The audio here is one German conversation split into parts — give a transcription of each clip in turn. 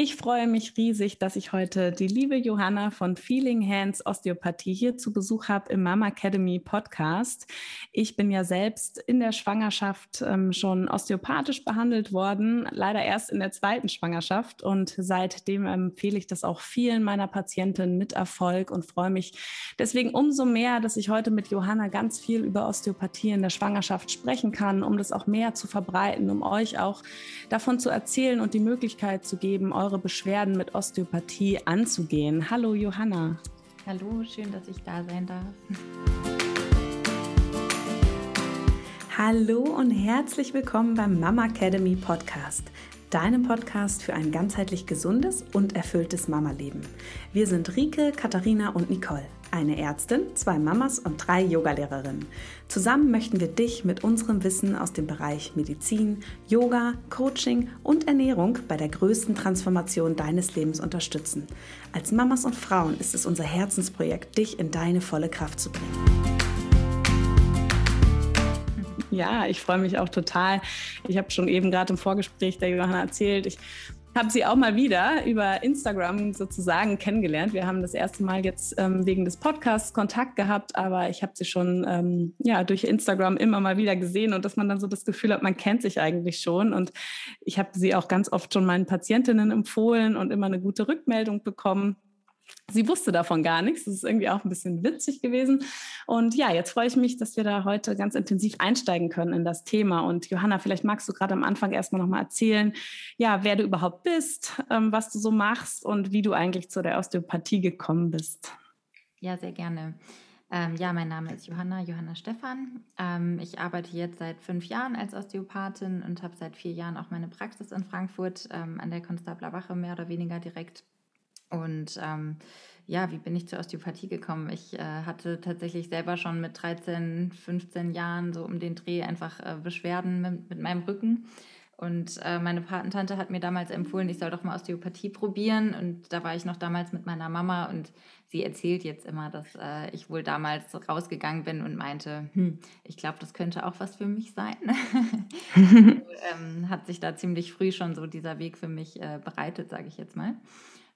Ich freue mich riesig, dass ich heute die liebe Johanna von Feeling Hands Osteopathie hier zu Besuch habe im Mama Academy Podcast. Ich bin ja selbst in der Schwangerschaft ähm, schon osteopathisch behandelt worden, leider erst in der zweiten Schwangerschaft und seitdem empfehle ich das auch vielen meiner Patientinnen mit Erfolg und freue mich deswegen umso mehr, dass ich heute mit Johanna ganz viel über Osteopathie in der Schwangerschaft sprechen kann, um das auch mehr zu verbreiten, um euch auch davon zu erzählen und die Möglichkeit zu geben, eure eure Beschwerden mit Osteopathie anzugehen. Hallo Johanna. Hallo, schön, dass ich da sein darf. Hallo und herzlich willkommen beim Mama Academy Podcast, deinem Podcast für ein ganzheitlich gesundes und erfülltes Mama-Leben. Wir sind Rike, Katharina und Nicole eine Ärztin, zwei Mamas und drei Yogalehrerinnen. Zusammen möchten wir dich mit unserem Wissen aus dem Bereich Medizin, Yoga, Coaching und Ernährung bei der größten Transformation deines Lebens unterstützen. Als Mamas und Frauen ist es unser Herzensprojekt, dich in deine volle Kraft zu bringen. Ja, ich freue mich auch total. Ich habe schon eben gerade im Vorgespräch der Johanna erzählt, ich habe sie auch mal wieder über Instagram sozusagen kennengelernt. Wir haben das erste Mal jetzt ähm, wegen des Podcasts Kontakt gehabt, aber ich habe sie schon ähm, ja, durch Instagram immer mal wieder gesehen und dass man dann so das Gefühl hat, man kennt sich eigentlich schon. Und ich habe sie auch ganz oft schon meinen Patientinnen empfohlen und immer eine gute Rückmeldung bekommen. Sie wusste davon gar nichts. Das ist irgendwie auch ein bisschen witzig gewesen. Und ja, jetzt freue ich mich, dass wir da heute ganz intensiv einsteigen können in das Thema. Und Johanna, vielleicht magst du gerade am Anfang erstmal nochmal erzählen, ja, wer du überhaupt bist, ähm, was du so machst und wie du eigentlich zu der Osteopathie gekommen bist. Ja, sehr gerne. Ähm, ja, mein Name ist Johanna, Johanna Stephan. Ähm, ich arbeite jetzt seit fünf Jahren als Osteopathin und habe seit vier Jahren auch meine Praxis in Frankfurt ähm, an der Konstabler Wache mehr oder weniger direkt und ähm, ja, wie bin ich zur Osteopathie gekommen? Ich äh, hatte tatsächlich selber schon mit 13, 15 Jahren so um den Dreh einfach äh, Beschwerden mit, mit, meinem Rücken. Und äh, meine Patentante hat mir damals empfohlen, ich soll doch mal Osteopathie probieren. Und da war ich noch damals mit meiner Mama und sie erzählt jetzt immer, dass äh, ich wohl damals rausgegangen bin und meinte, hm, ich glaube, das könnte auch was für mich sein. also, ähm, hat sich da ziemlich früh schon so dieser Weg für mich äh, bereitet, sage ich jetzt mal.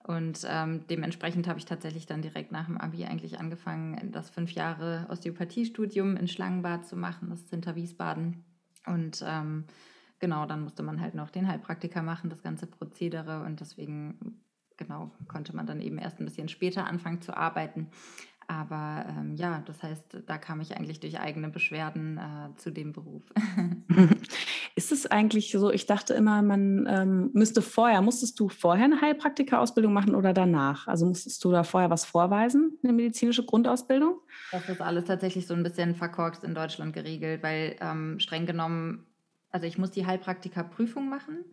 Und ähm, dementsprechend habe ich tatsächlich dann direkt nach dem Abi eigentlich angefangen, das fünf Jahre Osteopathiestudium in Schlangenbad zu machen, das ist hinter Wiesbaden. Und ähm, genau, dann musste man halt noch den Heilpraktiker machen, das ganze Prozedere. Und deswegen, genau, konnte man dann eben erst ein bisschen später anfangen zu arbeiten. Aber ähm, ja, das heißt, da kam ich eigentlich durch eigene Beschwerden äh, zu dem Beruf. Ist es eigentlich so, ich dachte immer, man ähm, müsste vorher, musstest du vorher eine Heilpraktika-Ausbildung machen oder danach? Also musstest du da vorher was vorweisen, eine medizinische Grundausbildung? Das ist alles tatsächlich so ein bisschen verkorkst in Deutschland geregelt, weil ähm, streng genommen, also ich muss die Heilpraktika-Prüfung machen,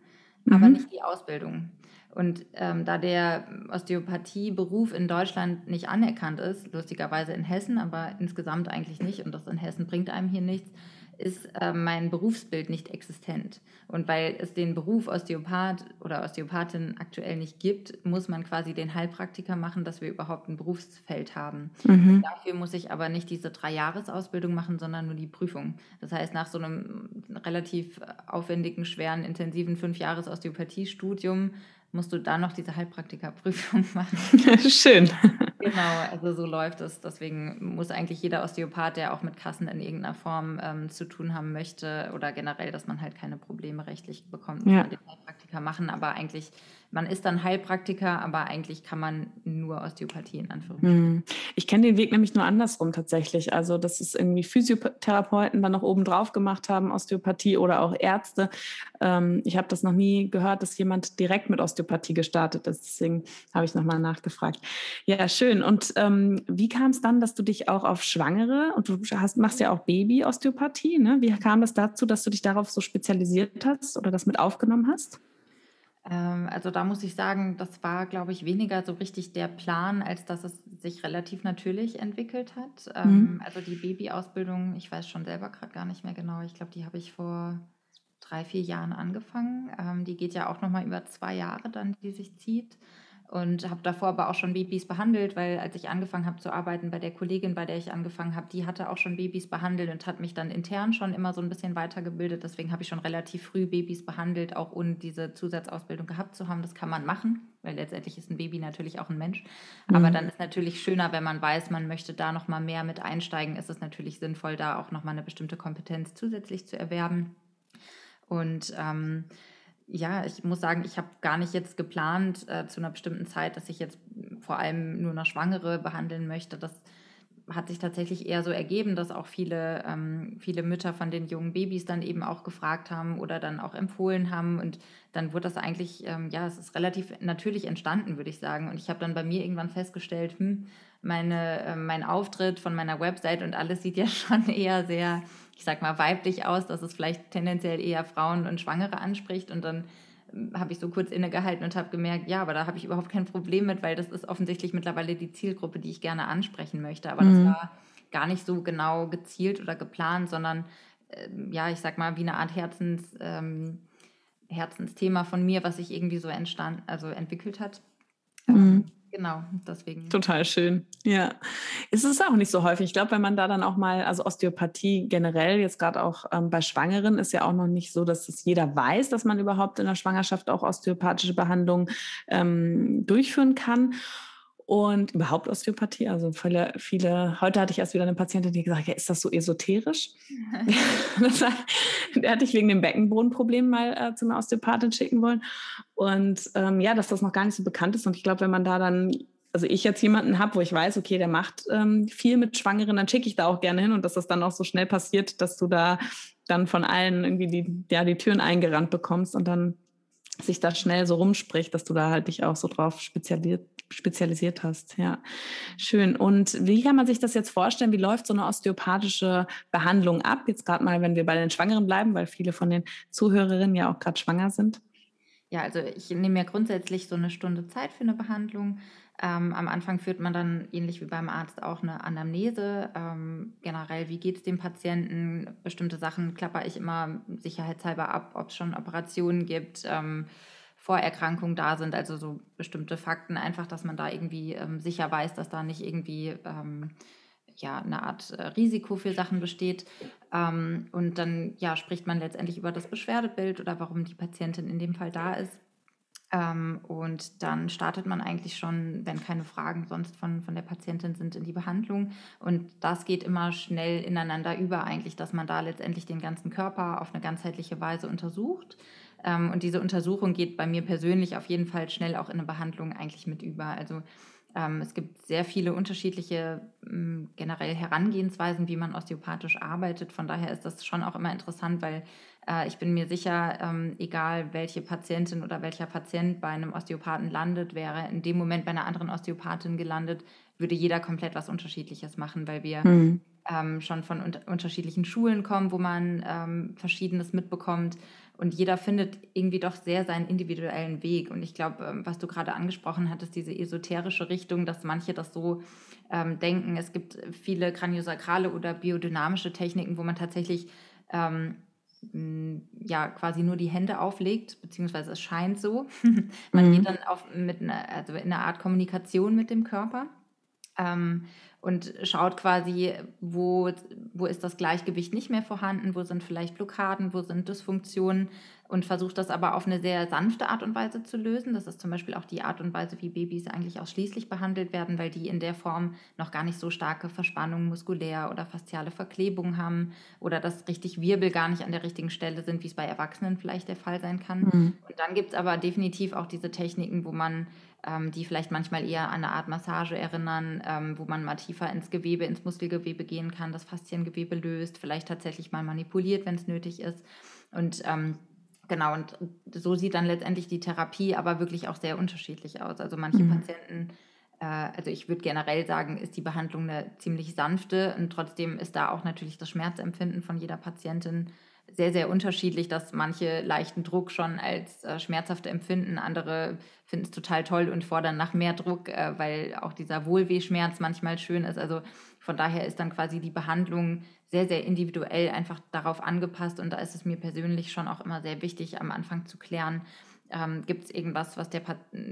mhm. aber nicht die Ausbildung. Und ähm, da der Osteopathieberuf in Deutschland nicht anerkannt ist, lustigerweise in Hessen, aber insgesamt eigentlich nicht, und das in Hessen bringt einem hier nichts, ist äh, mein Berufsbild nicht existent. Und weil es den Beruf Osteopath oder Osteopathin aktuell nicht gibt, muss man quasi den Heilpraktiker machen, dass wir überhaupt ein Berufsfeld haben. Mhm. Dafür muss ich aber nicht diese drei Jahresausbildung machen, sondern nur die Prüfung. Das heißt, nach so einem relativ aufwendigen, schweren, intensiven fünf Jahres Osteopathiestudium musst du da noch diese Heilpraktikerprüfung machen. Schön. Genau, also so läuft es. Deswegen muss eigentlich jeder Osteopath, der auch mit Kassen in irgendeiner Form ähm, zu tun haben möchte oder generell, dass man halt keine Probleme rechtlich bekommt, muss ja. man den Heilpraktiker machen. Aber eigentlich man ist dann Heilpraktiker, aber eigentlich kann man nur Osteopathie in Anführungszeichen. Hm. Ich kenne den Weg nämlich nur andersrum tatsächlich. Also, dass es irgendwie Physiotherapeuten dann noch oben drauf gemacht haben, Osteopathie oder auch Ärzte. Ähm, ich habe das noch nie gehört, dass jemand direkt mit Osteopathie gestartet ist. Deswegen habe ich nochmal nachgefragt. Ja, schön. Und ähm, wie kam es dann, dass du dich auch auf Schwangere und du hast, machst ja auch Baby-Osteopathie, ne? Wie kam es dazu, dass du dich darauf so spezialisiert hast oder das mit aufgenommen hast? Ähm, also da muss ich sagen, das war, glaube ich, weniger so richtig der Plan, als dass es sich relativ natürlich entwickelt hat. Ähm, mhm. Also die Babyausbildung, ich weiß schon selber gerade gar nicht mehr genau. Ich glaube, die habe ich vor drei, vier Jahren angefangen. Ähm, die geht ja auch nochmal über zwei Jahre dann, die sich zieht. Und habe davor aber auch schon Babys behandelt, weil als ich angefangen habe zu arbeiten bei der Kollegin, bei der ich angefangen habe, die hatte auch schon Babys behandelt und hat mich dann intern schon immer so ein bisschen weitergebildet. Deswegen habe ich schon relativ früh Babys behandelt, auch ohne diese Zusatzausbildung gehabt zu haben. Das kann man machen, weil letztendlich ist ein Baby natürlich auch ein Mensch. Mhm. Aber dann ist natürlich schöner, wenn man weiß, man möchte da noch mal mehr mit einsteigen, ist es natürlich sinnvoll, da auch noch mal eine bestimmte Kompetenz zusätzlich zu erwerben. Und ähm, ja, ich muss sagen, ich habe gar nicht jetzt geplant äh, zu einer bestimmten Zeit, dass ich jetzt vor allem nur noch Schwangere behandeln möchte. Das hat sich tatsächlich eher so ergeben, dass auch viele, ähm, viele Mütter von den jungen Babys dann eben auch gefragt haben oder dann auch empfohlen haben. Und dann wurde das eigentlich, ähm, ja, es ist relativ natürlich entstanden, würde ich sagen. Und ich habe dann bei mir irgendwann festgestellt, hm, meine, äh, mein Auftritt von meiner Website und alles sieht ja schon eher sehr ich sag mal, weiblich aus, dass es vielleicht tendenziell eher Frauen und Schwangere anspricht. Und dann ähm, habe ich so kurz innegehalten und habe gemerkt, ja, aber da habe ich überhaupt kein Problem mit, weil das ist offensichtlich mittlerweile die Zielgruppe, die ich gerne ansprechen möchte. Aber mhm. das war gar nicht so genau gezielt oder geplant, sondern äh, ja, ich sag mal, wie eine Art Herzens, ähm, Herzensthema von mir, was sich irgendwie so entstand, also entwickelt hat. Mhm. Genau, deswegen. Total schön. Ja. Es ist auch nicht so häufig. Ich glaube, wenn man da dann auch mal, also Osteopathie generell, jetzt gerade auch ähm, bei Schwangeren, ist ja auch noch nicht so, dass es jeder weiß, dass man überhaupt in der Schwangerschaft auch osteopathische Behandlungen ähm, durchführen kann und überhaupt Osteopathie. Also viele, viele, heute hatte ich erst wieder eine Patientin, die gesagt hat, ja, ist das so esoterisch? das war, der hatte ich wegen dem Beckenbodenproblem mal äh, zu einer Osteopathin schicken wollen. Und ähm, ja, dass das noch gar nicht so bekannt ist. Und ich glaube, wenn man da dann, also ich jetzt jemanden habe, wo ich weiß, okay, der macht ähm, viel mit Schwangeren, dann schicke ich da auch gerne hin und dass das dann auch so schnell passiert, dass du da dann von allen irgendwie die, ja, die Türen eingerannt bekommst und dann sich da schnell so rumspricht, dass du da halt dich auch so drauf spezialisiert, spezialisiert hast. Ja, schön. Und wie kann man sich das jetzt vorstellen? Wie läuft so eine osteopathische Behandlung ab? Jetzt gerade mal, wenn wir bei den Schwangeren bleiben, weil viele von den Zuhörerinnen ja auch gerade schwanger sind. Ja, also ich nehme mir grundsätzlich so eine Stunde Zeit für eine Behandlung. Ähm, am Anfang führt man dann ähnlich wie beim Arzt auch eine Anamnese. Ähm, generell, wie geht es dem Patienten? Bestimmte Sachen klapper ich immer sicherheitshalber ab, ob es schon Operationen gibt. Ähm, Vorerkrankungen da sind, also so bestimmte Fakten, einfach, dass man da irgendwie ähm, sicher weiß, dass da nicht irgendwie ähm, ja, eine Art äh, Risiko für Sachen besteht. Ähm, und dann ja, spricht man letztendlich über das Beschwerdebild oder warum die Patientin in dem Fall da ist. Ähm, und dann startet man eigentlich schon, wenn keine Fragen sonst von, von der Patientin sind, in die Behandlung. Und das geht immer schnell ineinander über, eigentlich, dass man da letztendlich den ganzen Körper auf eine ganzheitliche Weise untersucht. Ähm, und diese Untersuchung geht bei mir persönlich auf jeden Fall schnell auch in eine Behandlung eigentlich mit über. Also ähm, es gibt sehr viele unterschiedliche ähm, generell Herangehensweisen, wie man osteopathisch arbeitet. Von daher ist das schon auch immer interessant, weil äh, ich bin mir sicher, ähm, egal welche Patientin oder welcher Patient bei einem Osteopathen landet, wäre in dem Moment bei einer anderen Osteopathin gelandet, würde jeder komplett was Unterschiedliches machen, weil wir mhm. ähm, schon von un unterschiedlichen Schulen kommen, wo man ähm, Verschiedenes mitbekommt. Und jeder findet irgendwie doch sehr seinen individuellen Weg. Und ich glaube, ähm, was du gerade angesprochen hattest, diese esoterische Richtung, dass manche das so ähm, denken. Es gibt viele kraniosakrale oder biodynamische Techniken, wo man tatsächlich ähm, ja quasi nur die Hände auflegt, beziehungsweise es scheint so. man mhm. geht dann auf, mit einer, also in einer Art Kommunikation mit dem Körper. Ähm, und schaut quasi, wo, wo ist das Gleichgewicht nicht mehr vorhanden, wo sind vielleicht Blockaden, wo sind Dysfunktionen und versucht das aber auf eine sehr sanfte Art und Weise zu lösen. Das ist zum Beispiel auch die Art und Weise, wie Babys eigentlich ausschließlich behandelt werden, weil die in der Form noch gar nicht so starke Verspannungen muskulär oder fasziale Verklebung haben oder dass richtig Wirbel gar nicht an der richtigen Stelle sind, wie es bei Erwachsenen vielleicht der Fall sein kann. Mhm. Und dann gibt es aber definitiv auch diese Techniken, wo man ähm, die vielleicht manchmal eher an eine Art Massage erinnern, ähm, wo man mal tiefer ins Gewebe, ins Muskelgewebe gehen kann, das Fasziengewebe löst, vielleicht tatsächlich mal manipuliert, wenn es nötig ist. Und ähm, genau, und so sieht dann letztendlich die Therapie aber wirklich auch sehr unterschiedlich aus. Also manche mhm. Patienten äh, also ich würde generell sagen, ist die Behandlung eine ziemlich sanfte und trotzdem ist da auch natürlich das Schmerzempfinden von jeder Patientin sehr, sehr unterschiedlich, dass manche leichten Druck schon als äh, schmerzhaft empfinden, andere finden es total toll und fordern nach mehr Druck, äh, weil auch dieser Wohlwehschmerz manchmal schön ist. Also von daher ist dann quasi die Behandlung sehr, sehr individuell einfach darauf angepasst und da ist es mir persönlich schon auch immer sehr wichtig, am Anfang zu klären, Ähm, Gibt es irgendwas, was, der,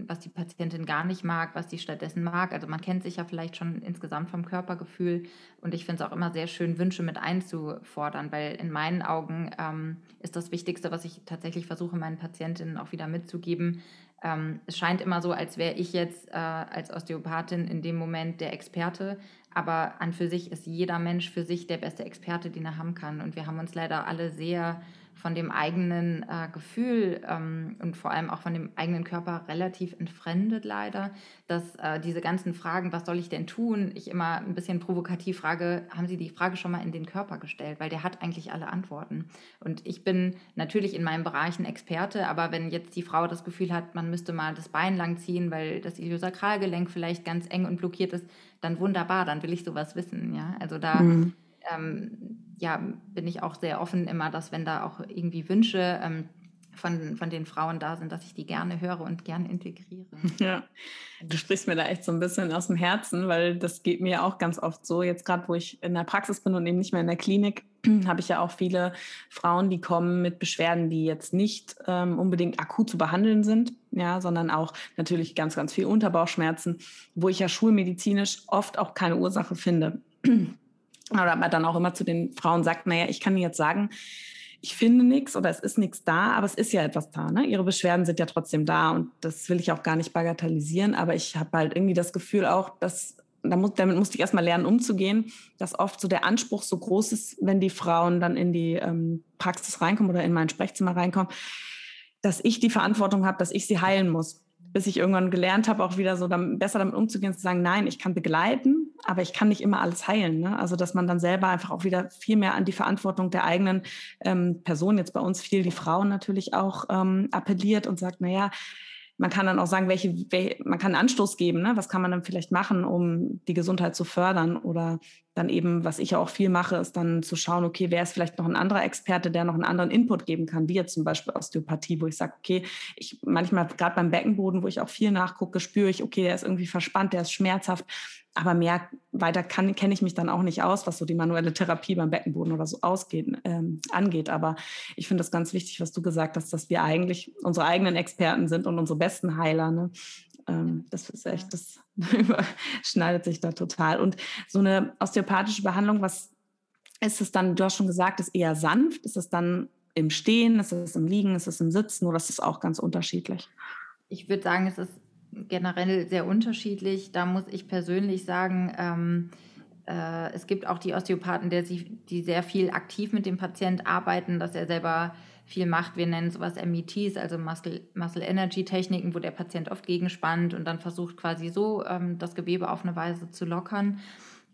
was die Patientin gar nicht mag, was sie stattdessen mag? Also man kennt sich ja vielleicht schon insgesamt vom Körpergefühl und ich finde es auch immer sehr schön, Wünsche mit einzufordern, weil in meinen Augen ähm, ist das Wichtigste, was ich tatsächlich versuche, meinen Patientinnen auch wieder mitzugeben. Ähm, es scheint immer so, als wäre ich jetzt äh, als Osteopathin in dem Moment der Experte, aber an für sich ist jeder Mensch für sich der beste Experte, den er haben kann. Und wir haben uns leider alle sehr von dem eigenen äh, Gefühl ähm, und vor allem auch von dem eigenen Körper relativ entfremdet leider, dass äh, diese ganzen Fragen, was soll ich denn tun, ich immer ein bisschen provokativ frage, haben Sie die Frage schon mal in den Körper gestellt, weil der hat eigentlich alle Antworten. Und ich bin natürlich in meinem Bereich ein Experte, aber wenn jetzt die Frau das Gefühl hat, man müsste mal das Bein lang ziehen, weil das Iliosakralgelenk vielleicht ganz eng und blockiert ist, dann wunderbar, dann will ich sowas wissen. Ja, also da mhm. Ähm, ja, bin ich auch sehr offen immer, dass wenn da auch irgendwie Wünsche ähm, von, von den Frauen da sind, dass ich die gerne höre und gerne integriere. Ja, du sprichst mir da echt so ein bisschen aus dem Herzen, weil das geht mir auch ganz oft so. Jetzt gerade, wo ich in der Praxis bin und eben nicht mehr in der Klinik, habe ich ja auch viele Frauen, die kommen mit Beschwerden, die jetzt nicht ähm, unbedingt akut zu behandeln sind, ja, sondern auch natürlich ganz, ganz viel Unterbauchschmerzen, wo ich ja schulmedizinisch oft auch keine Ursache finde. Oder man dann auch immer zu den Frauen sagt, naja, ich kann jetzt sagen, ich finde nichts oder es ist nichts da, aber es ist ja etwas da. Ne? Ihre Beschwerden sind ja trotzdem da und das will ich auch gar nicht bagatellisieren, aber ich habe halt irgendwie das Gefühl auch, dass damit musste ich erstmal lernen, umzugehen, dass oft so der Anspruch so groß ist, wenn die Frauen dann in die ähm, Praxis reinkommen oder in mein Sprechzimmer reinkommen, dass ich die Verantwortung habe, dass ich sie heilen muss bis ich irgendwann gelernt habe, auch wieder so dann besser damit umzugehen, zu sagen, nein, ich kann begleiten, aber ich kann nicht immer alles heilen. Ne? Also dass man dann selber einfach auch wieder viel mehr an die Verantwortung der eigenen ähm, Person, jetzt bei uns viel die Frauen natürlich auch ähm, appelliert und sagt, na ja, man kann dann auch sagen, welche, welche man kann Anstoß geben, ne? was kann man dann vielleicht machen, um die Gesundheit zu fördern oder dann eben, was ich ja auch viel mache, ist dann zu schauen, okay, wer ist vielleicht noch ein anderer Experte, der noch einen anderen Input geben kann, wie jetzt zum Beispiel Osteopathie, wo ich sage, okay, ich manchmal gerade beim Beckenboden, wo ich auch viel nachgucke, spüre ich, okay, der ist irgendwie verspannt, der ist schmerzhaft, aber mehr weiter kenne ich mich dann auch nicht aus, was so die manuelle Therapie beim Beckenboden oder so ausgeht, ähm, angeht. Aber ich finde das ganz wichtig, was du gesagt hast, dass wir eigentlich unsere eigenen Experten sind und unsere besten Heiler. Ne? Ähm, das ist echt, das überschneidet sich da total. Und so eine osteopathische Behandlung, was ist es dann, du hast schon gesagt, ist eher sanft, ist es dann im Stehen, ist es im Liegen, ist es im Sitzen oder ist es auch ganz unterschiedlich? Ich würde sagen, es ist generell sehr unterschiedlich. Da muss ich persönlich sagen, ähm, äh, es gibt auch die Osteopathen, der sie, die sehr viel aktiv mit dem Patient arbeiten, dass er selber viel macht. Wir nennen sowas METs, also Muscle, Muscle Energy Techniken, wo der Patient oft gegenspannt und dann versucht quasi so ähm, das Gewebe auf eine Weise zu lockern.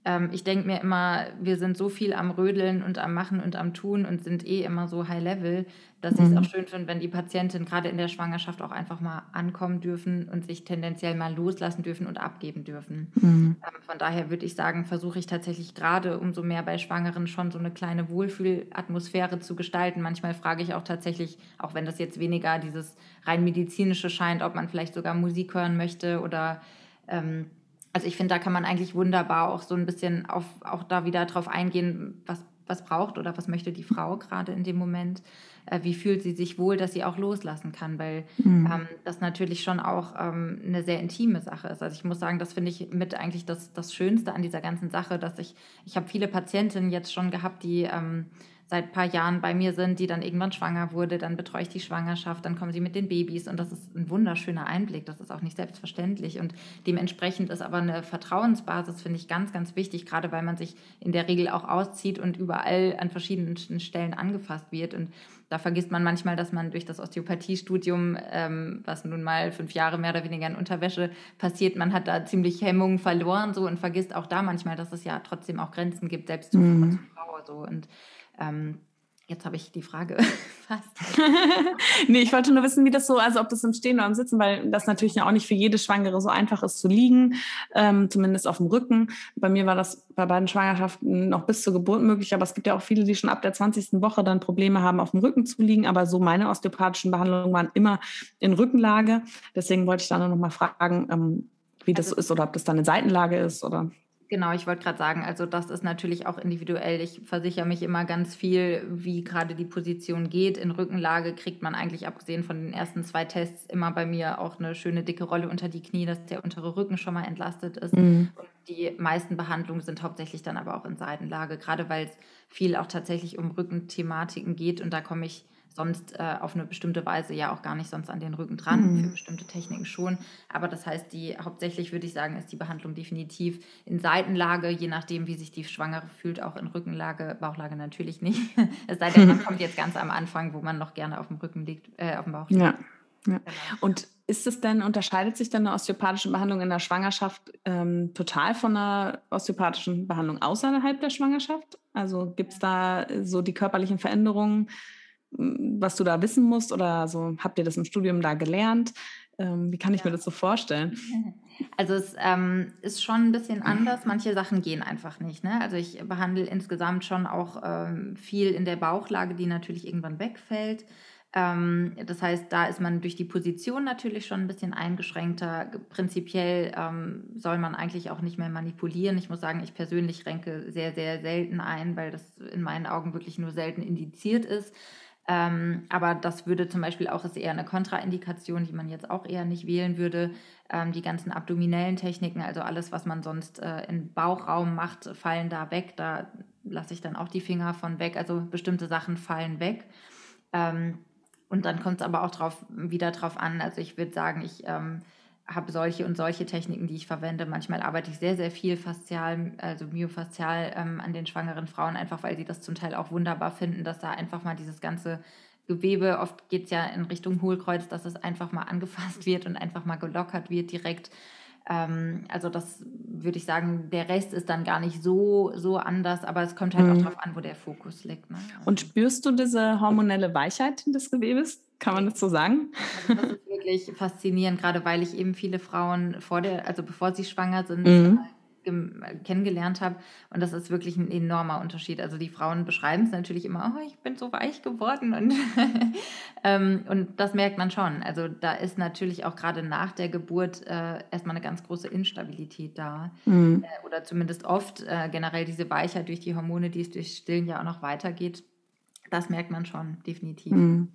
Ähm, ich denke mir immer, wir sind so viel am Rödeln und am Machen und am Tun und sind eh immer so high level, dass mhm. ich es auch schön finde, wenn die Patientinnen gerade in der Schwangerschaft auch einfach mal ankommen dürfen und sich tendenziell mal loslassen dürfen und abgeben dürfen. Mhm. Ähm, von daher würde ich sagen, versuche ich tatsächlich gerade umso mehr bei Schwangeren schon so eine kleine Wohlfühlatmosphäre zu gestalten. Manchmal frage ich auch tatsächlich, auch wenn das jetzt weniger dieses rein medizinische scheint, ob man vielleicht sogar Musik hören möchte oder ähm, also ich finde, da kann man eigentlich wunderbar auch so ein bisschen auf, auch da wieder drauf eingehen, was, was braucht oder was möchte die Frau gerade in dem Moment. Äh, wie fühlt sie sich wohl, dass sie auch loslassen kann, weil mhm. ähm, das natürlich schon auch ähm, eine sehr intime Sache ist. Also ich muss sagen, das finde ich mit eigentlich das, das Schönste an dieser ganzen Sache, dass ich, ich habe viele Patientinnen jetzt schon gehabt, die ähm, seit ein paar Jahren bei mir sind, die dann irgendwann schwanger wurde, dann betreue ich die Schwangerschaft, dann kommen sie mit den Babys und das ist ein wunderschöner Einblick, das ist auch nicht selbstverständlich und dementsprechend ist aber eine Vertrauensbasis, finde ich, ganz, ganz wichtig, gerade weil man sich in der Regel auch auszieht und überall an verschiedenen Stellen angefasst wird und da vergisst man manchmal, dass man durch das Osteopathiestudium, ähm, was nun mal fünf Jahre mehr oder weniger in Unterwäsche passiert, man hat da ziemlich Hemmungen verloren so und vergisst auch da manchmal, dass es ja trotzdem auch Grenzen gibt, selbst zu mhm. Frau so und ähm, Jetzt habe ich die Frage fast. nee, ich wollte nur wissen, wie das so, also ob das im Stehen oder im Sitzen, weil das natürlich ja auch nicht für jede Schwangere so einfach ist zu liegen, ähm, zumindest auf dem Rücken. Bei mir war das bei beiden Schwangerschaften noch bis zur Geburt möglich, aber es gibt ja auch viele, die schon ab der 20. Woche dann Probleme haben, auf dem Rücken zu liegen. Aber so meine osteopathischen Behandlungen waren immer in Rückenlage. Deswegen wollte ich dann noch mal fragen, ähm, wie das also, so ist oder ob das dann eine Seitenlage ist oder. Genau, ich wollte gerade sagen, also das ist natürlich auch individuell. Ich versichere mich immer ganz viel, wie gerade die Position geht. In Rückenlage kriegt man eigentlich abgesehen von den ersten zwei Tests immer bei mir auch eine schöne dicke Rolle unter die Knie, dass der untere Rücken schon mal entlastet ist. Mhm. Und die meisten Behandlungen sind hauptsächlich dann aber auch in Seitenlage, gerade weil es viel auch tatsächlich um Rückenthematiken geht. Und da komme ich sonst äh, auf eine bestimmte Weise ja auch gar nicht sonst an den Rücken dran, mhm. für bestimmte Techniken schon. Aber das heißt, die hauptsächlich würde ich sagen, ist die Behandlung definitiv in Seitenlage, je nachdem, wie sich die Schwangere fühlt, auch in Rückenlage, Bauchlage natürlich nicht. es sei denn, man kommt jetzt ganz am Anfang, wo man noch gerne auf dem Rücken liegt, äh, auf dem Bauch liegt. Ja. Ja. Genau. Und ist es denn, unterscheidet sich denn eine osteopathische Behandlung in der Schwangerschaft ähm, total von einer osteopathischen Behandlung außerhalb der Schwangerschaft? Also gibt es da so die körperlichen Veränderungen, was du da wissen musst oder so? Habt ihr das im Studium da gelernt? Ähm, wie kann ich ja. mir das so vorstellen? Also es ähm, ist schon ein bisschen anders. Manche Sachen gehen einfach nicht. Ne? Also ich behandle insgesamt schon auch ähm, viel in der Bauchlage, die natürlich irgendwann wegfällt. Ähm, das heißt, da ist man durch die Position natürlich schon ein bisschen eingeschränkter. Prinzipiell ähm, soll man eigentlich auch nicht mehr manipulieren. Ich muss sagen, ich persönlich renke sehr, sehr selten ein, weil das in meinen Augen wirklich nur selten indiziert ist. Ähm, aber das würde zum Beispiel auch, ist eher eine Kontraindikation, die man jetzt auch eher nicht wählen würde. Ähm, die ganzen abdominellen Techniken, also alles, was man sonst äh, im Bauchraum macht, fallen da weg. Da lasse ich dann auch die Finger von weg. Also bestimmte Sachen fallen weg. Ähm, und dann kommt es aber auch drauf, wieder drauf an. Also ich würde sagen, ich ähm, habe solche und solche Techniken, die ich verwende. Manchmal arbeite ich sehr, sehr viel faszial, also myofaszial ähm, an den schwangeren Frauen, einfach weil sie das zum Teil auch wunderbar finden, dass da einfach mal dieses ganze Gewebe, oft geht es ja in Richtung Hohlkreuz, dass es einfach mal angefasst wird und einfach mal gelockert wird direkt. Ähm, also das würde ich sagen, der Rest ist dann gar nicht so, so anders, aber es kommt halt mhm. auch darauf an, wo der Fokus liegt. Ne? Also und spürst du diese hormonelle Weichheit des Gewebes? Kann man das so sagen? Also das ist wirklich faszinierend, gerade weil ich eben viele Frauen vor der, also bevor sie schwanger sind, mhm kennengelernt habe. Und das ist wirklich ein enormer Unterschied. Also die Frauen beschreiben es natürlich immer, oh, ich bin so weich geworden. Und, ähm, und das merkt man schon. Also da ist natürlich auch gerade nach der Geburt äh, erstmal eine ganz große Instabilität da. Mhm. Äh, oder zumindest oft äh, generell diese Weichheit durch die Hormone, die es durch Stillen ja auch noch weitergeht. Das merkt man schon, definitiv. Mhm.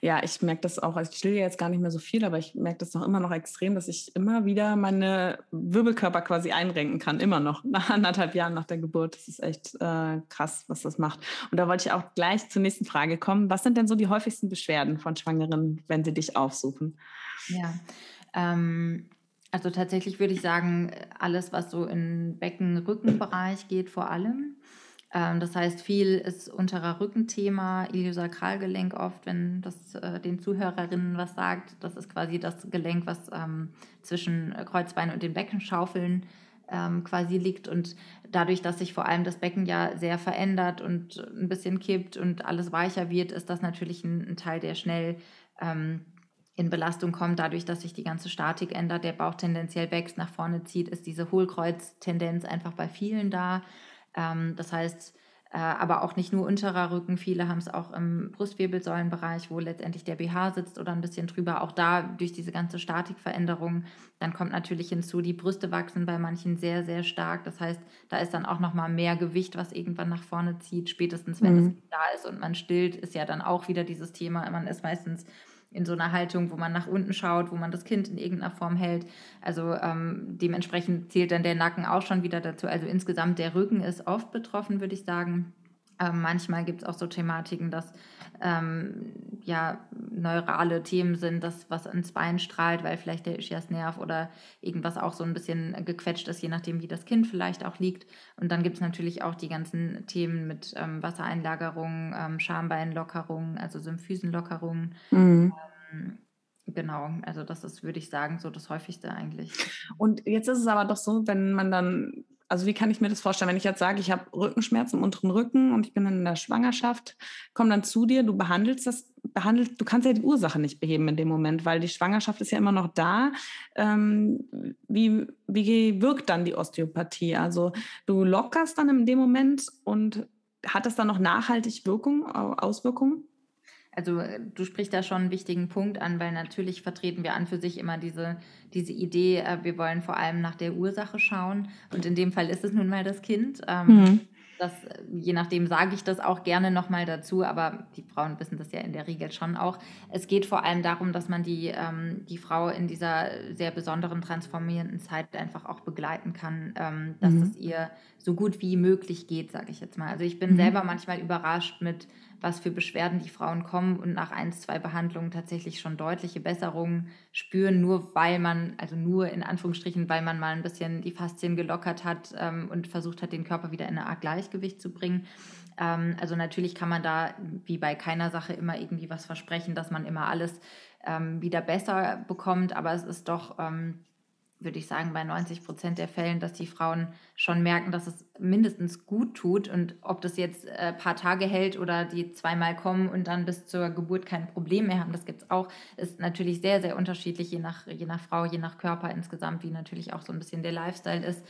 Ja, ich merke das auch. Also ich still jetzt gar nicht mehr so viel, aber ich merke das noch immer noch extrem, dass ich immer wieder meine Wirbelkörper quasi einrenken kann. Immer noch, nach anderthalb Jahren nach der Geburt. Das ist echt äh, krass, was das macht. Und da wollte ich auch gleich zur nächsten Frage kommen. Was sind denn so die häufigsten Beschwerden von Schwangeren, wenn sie dich aufsuchen? Ja, ähm, also tatsächlich würde ich sagen, alles, was so in Becken-Rückenbereich geht, vor allem. Ähm, das heißt, viel ist unterer Rückenthema, Iliosakralgelenk oft, wenn das äh, den Zuhörerinnen was sagt. Das ist quasi das Gelenk, was ähm, zwischen Kreuzbein und den Beckenschaufeln ähm, quasi liegt. Und dadurch, dass sich vor allem das Becken ja sehr verändert und ein bisschen kippt und alles weicher wird, ist das natürlich ein, ein Teil, der schnell ähm, in Belastung kommt, dadurch, dass sich die ganze Statik ändert, der Bauch tendenziell wächst, nach vorne zieht, ist diese Hohlkreuz-Tendenz einfach bei vielen da. Ähm, das heißt, äh, aber auch nicht nur unterer Rücken, viele haben es auch im Brustwirbelsäulenbereich, wo letztendlich der BH sitzt oder ein bisschen drüber, auch da durch diese ganze Statikveränderung. Dann kommt natürlich hinzu, die Brüste wachsen bei manchen sehr, sehr stark. Das heißt, da ist dann auch nochmal mehr Gewicht, was irgendwann nach vorne zieht, spätestens wenn mhm. es da ist und man stillt, ist ja dann auch wieder dieses Thema, man ist meistens in so einer Haltung, wo man nach unten schaut, wo man das Kind in irgendeiner Form hält. Also ähm, dementsprechend zählt dann der Nacken auch schon wieder dazu. Also insgesamt der Rücken ist oft betroffen, würde ich sagen. Ähm, manchmal gibt es auch so Thematiken, dass ähm, ja neurale Themen sind, das was ins Bein strahlt, weil vielleicht der Ischiasnerv oder irgendwas auch so ein bisschen gequetscht ist, je nachdem, wie das Kind vielleicht auch liegt. Und dann gibt es natürlich auch die ganzen Themen mit ähm, Wassereinlagerung, ähm, Schambeinlockerung, also Symphysenlockerung. Mhm. Ähm, Genau, also das ist, würde ich sagen, so das häufigste eigentlich. Und jetzt ist es aber doch so, wenn man dann also wie kann ich mir das vorstellen, wenn ich jetzt sage, ich habe Rückenschmerzen im unteren Rücken und ich bin in der Schwangerschaft, komme dann zu dir, du behandelst das, behandelst, du kannst ja die Ursache nicht beheben in dem Moment, weil die Schwangerschaft ist ja immer noch da. Ähm, wie, wie wirkt dann die Osteopathie? Also du lockerst dann in dem Moment und hat das dann noch nachhaltig Wirkung, Auswirkungen? Also äh, du sprichst da schon einen wichtigen Punkt an, weil natürlich vertreten wir an für sich immer diese, diese Idee, äh, wir wollen vor allem nach der Ursache schauen. Und in dem Fall ist es nun mal das Kind. Ähm, mhm. Das, je nachdem sage ich das auch gerne nochmal dazu, aber die Frauen wissen das ja in der Regel schon auch. Es geht vor allem darum, dass man die, ähm, die Frau in dieser sehr besonderen, transformierenden Zeit einfach auch begleiten kann, ähm, dass mhm. es ihr so gut wie möglich geht, sage ich jetzt mal. Also ich bin mhm. selber manchmal überrascht mit was für Beschwerden die Frauen kommen und nach ein, zwei Behandlungen tatsächlich schon deutliche Besserungen spüren, nur weil man, also nur in Anführungsstrichen, weil man mal ein bisschen die Faszien gelockert hat ähm, und versucht hat, den Körper wieder in eine Art Gleichgewicht zu bringen. Ähm, also natürlich kann man da, wie bei keiner Sache, immer irgendwie was versprechen, dass man immer alles ähm, wieder besser bekommt, aber es ist doch ähm, würde ich sagen, bei 90 Prozent der Fällen, dass die Frauen schon merken, dass es mindestens gut tut. Und ob das jetzt ein äh, paar Tage hält oder die zweimal kommen und dann bis zur Geburt kein Problem mehr haben, das gibt es auch, ist natürlich sehr, sehr unterschiedlich, je nach, je nach Frau, je nach Körper insgesamt, wie natürlich auch so ein bisschen der Lifestyle ist.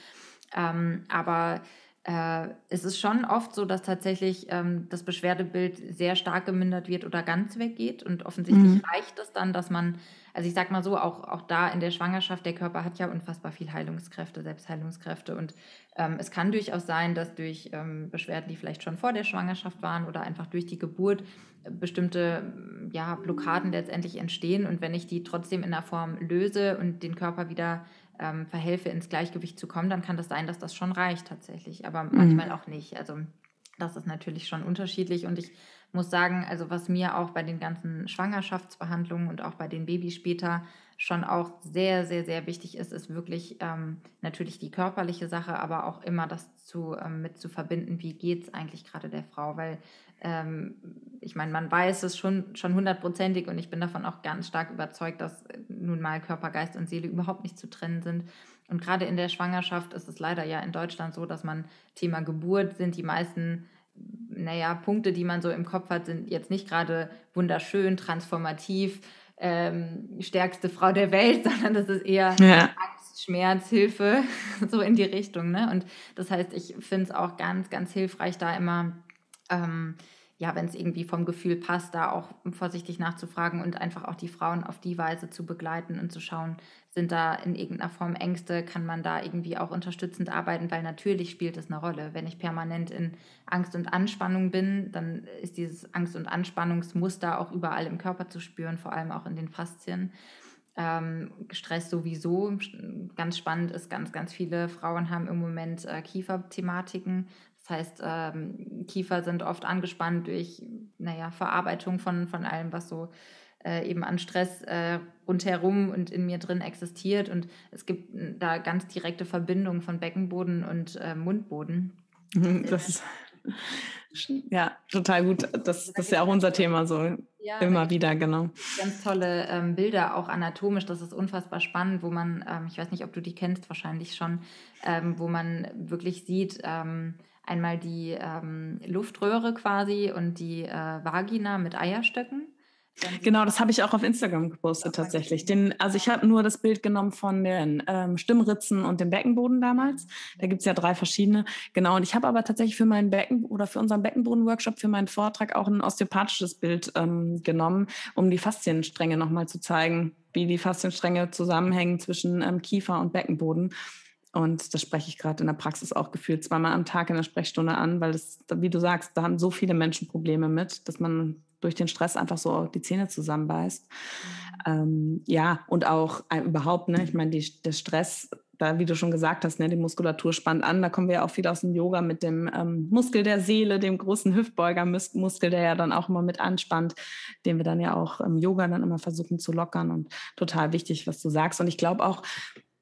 Ähm, aber äh, es ist schon oft so, dass tatsächlich ähm, das Beschwerdebild sehr stark gemindert wird oder ganz weggeht. Und offensichtlich mhm. reicht es dann, dass man also ich sag mal so, auch, auch da in der Schwangerschaft, der Körper hat ja unfassbar viel Heilungskräfte, Selbstheilungskräfte. Und ähm, es kann durchaus sein, dass durch ähm, Beschwerden, die vielleicht schon vor der Schwangerschaft waren oder einfach durch die Geburt, äh, bestimmte ja, Blockaden letztendlich entstehen. Und wenn ich die trotzdem in der Form löse und den Körper wieder ähm, verhelfe, ins Gleichgewicht zu kommen, dann kann das sein, dass das schon reicht tatsächlich, aber mhm. manchmal auch nicht. Also das ist natürlich schon unterschiedlich und ich muss sagen, also was mir auch bei den ganzen Schwangerschaftsbehandlungen und auch bei den Babys später schon auch sehr, sehr, sehr wichtig ist, ist wirklich ähm, natürlich die körperliche Sache, aber auch immer das zu, ähm, mit zu verbinden, wie geht es eigentlich gerade der Frau, weil ähm, ich meine, man weiß es schon, schon hundertprozentig und ich bin davon auch ganz stark überzeugt, dass nun mal Körper, Geist und Seele überhaupt nicht zu trennen sind. Und gerade in der Schwangerschaft ist es leider ja in Deutschland so, dass man Thema Geburt sind die meisten naja, Punkte, die man so im Kopf hat, sind jetzt nicht gerade wunderschön, transformativ, ähm, stärkste Frau der Welt, sondern das ist eher ja. Angst, Schmerz, Hilfe, so in die Richtung. Ne? Und das heißt, ich finde es auch ganz, ganz hilfreich, da immer ähm, ja, wenn es irgendwie vom Gefühl passt, da auch vorsichtig nachzufragen und einfach auch die Frauen auf die Weise zu begleiten und zu schauen, sind da in irgendeiner Form Ängste, kann man da irgendwie auch unterstützend arbeiten, weil natürlich spielt es eine Rolle. Wenn ich permanent in Angst und Anspannung bin, dann ist dieses Angst- und Anspannungsmuster auch überall im Körper zu spüren, vor allem auch in den Faszien. Ähm, Stress sowieso. Ganz spannend ist, ganz, ganz viele Frauen haben im Moment äh, Kieferthematiken. Das heißt, ähm, Kiefer sind oft angespannt durch naja, Verarbeitung von, von allem, was so äh, eben an Stress äh, rundherum und in mir drin existiert. Und es gibt da ganz direkte Verbindungen von Beckenboden und äh, Mundboden. Das ist ja total gut. Das, das ist ja auch unser Thema so. Ja, Immer wieder, genau. Ganz tolle ähm, Bilder, auch anatomisch. Das ist unfassbar spannend, wo man, ähm, ich weiß nicht, ob du die kennst, wahrscheinlich schon, ähm, wo man wirklich sieht, ähm, einmal die ähm, Luftröhre quasi und die äh, Vagina mit Eierstöcken. Genau, das habe ich auch auf Instagram gepostet tatsächlich. Den, also ich habe nur das Bild genommen von den ähm, Stimmritzen und dem Beckenboden damals. Da gibt es ja drei verschiedene. Genau, und ich habe aber tatsächlich für meinen Becken oder für unseren Beckenboden-Workshop, für meinen Vortrag auch ein osteopathisches Bild ähm, genommen, um die Faszienstränge nochmal zu zeigen, wie die Faszienstränge zusammenhängen zwischen ähm, Kiefer und Beckenboden. Und das spreche ich gerade in der Praxis auch gefühlt zweimal am Tag in der Sprechstunde an, weil das, wie du sagst, da haben so viele Menschen Probleme mit, dass man durch den Stress einfach so die Zähne zusammenbeißt. Mhm. Ähm, ja, und auch äh, überhaupt, ne, ich meine, der Stress, da, wie du schon gesagt hast, ne, die Muskulatur spannt an. Da kommen wir ja auch viel aus dem Yoga mit dem ähm, Muskel der Seele, dem großen Hüftbeugermuskel, der ja dann auch immer mit anspannt, den wir dann ja auch im Yoga dann immer versuchen zu lockern. Und total wichtig, was du sagst. Und ich glaube auch,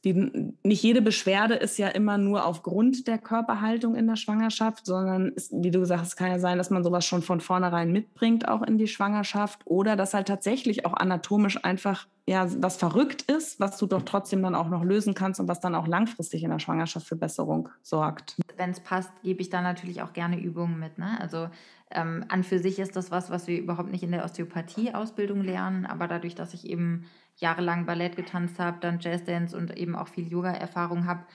die, nicht jede Beschwerde ist ja immer nur aufgrund der Körperhaltung in der Schwangerschaft, sondern ist, wie du gesagt hast, kann ja sein, dass man sowas schon von vornherein mitbringt, auch in die Schwangerschaft, oder dass halt tatsächlich auch anatomisch einfach ja was verrückt ist, was du doch trotzdem dann auch noch lösen kannst und was dann auch langfristig in der Schwangerschaft für Besserung sorgt. Wenn es passt, gebe ich da natürlich auch gerne Übungen mit. Ne? Also ähm, an für sich ist das was, was wir überhaupt nicht in der Osteopathie-Ausbildung lernen, aber dadurch, dass ich eben jahrelang Ballett getanzt habe, dann Jazzdance und eben auch viel Yoga-Erfahrung habe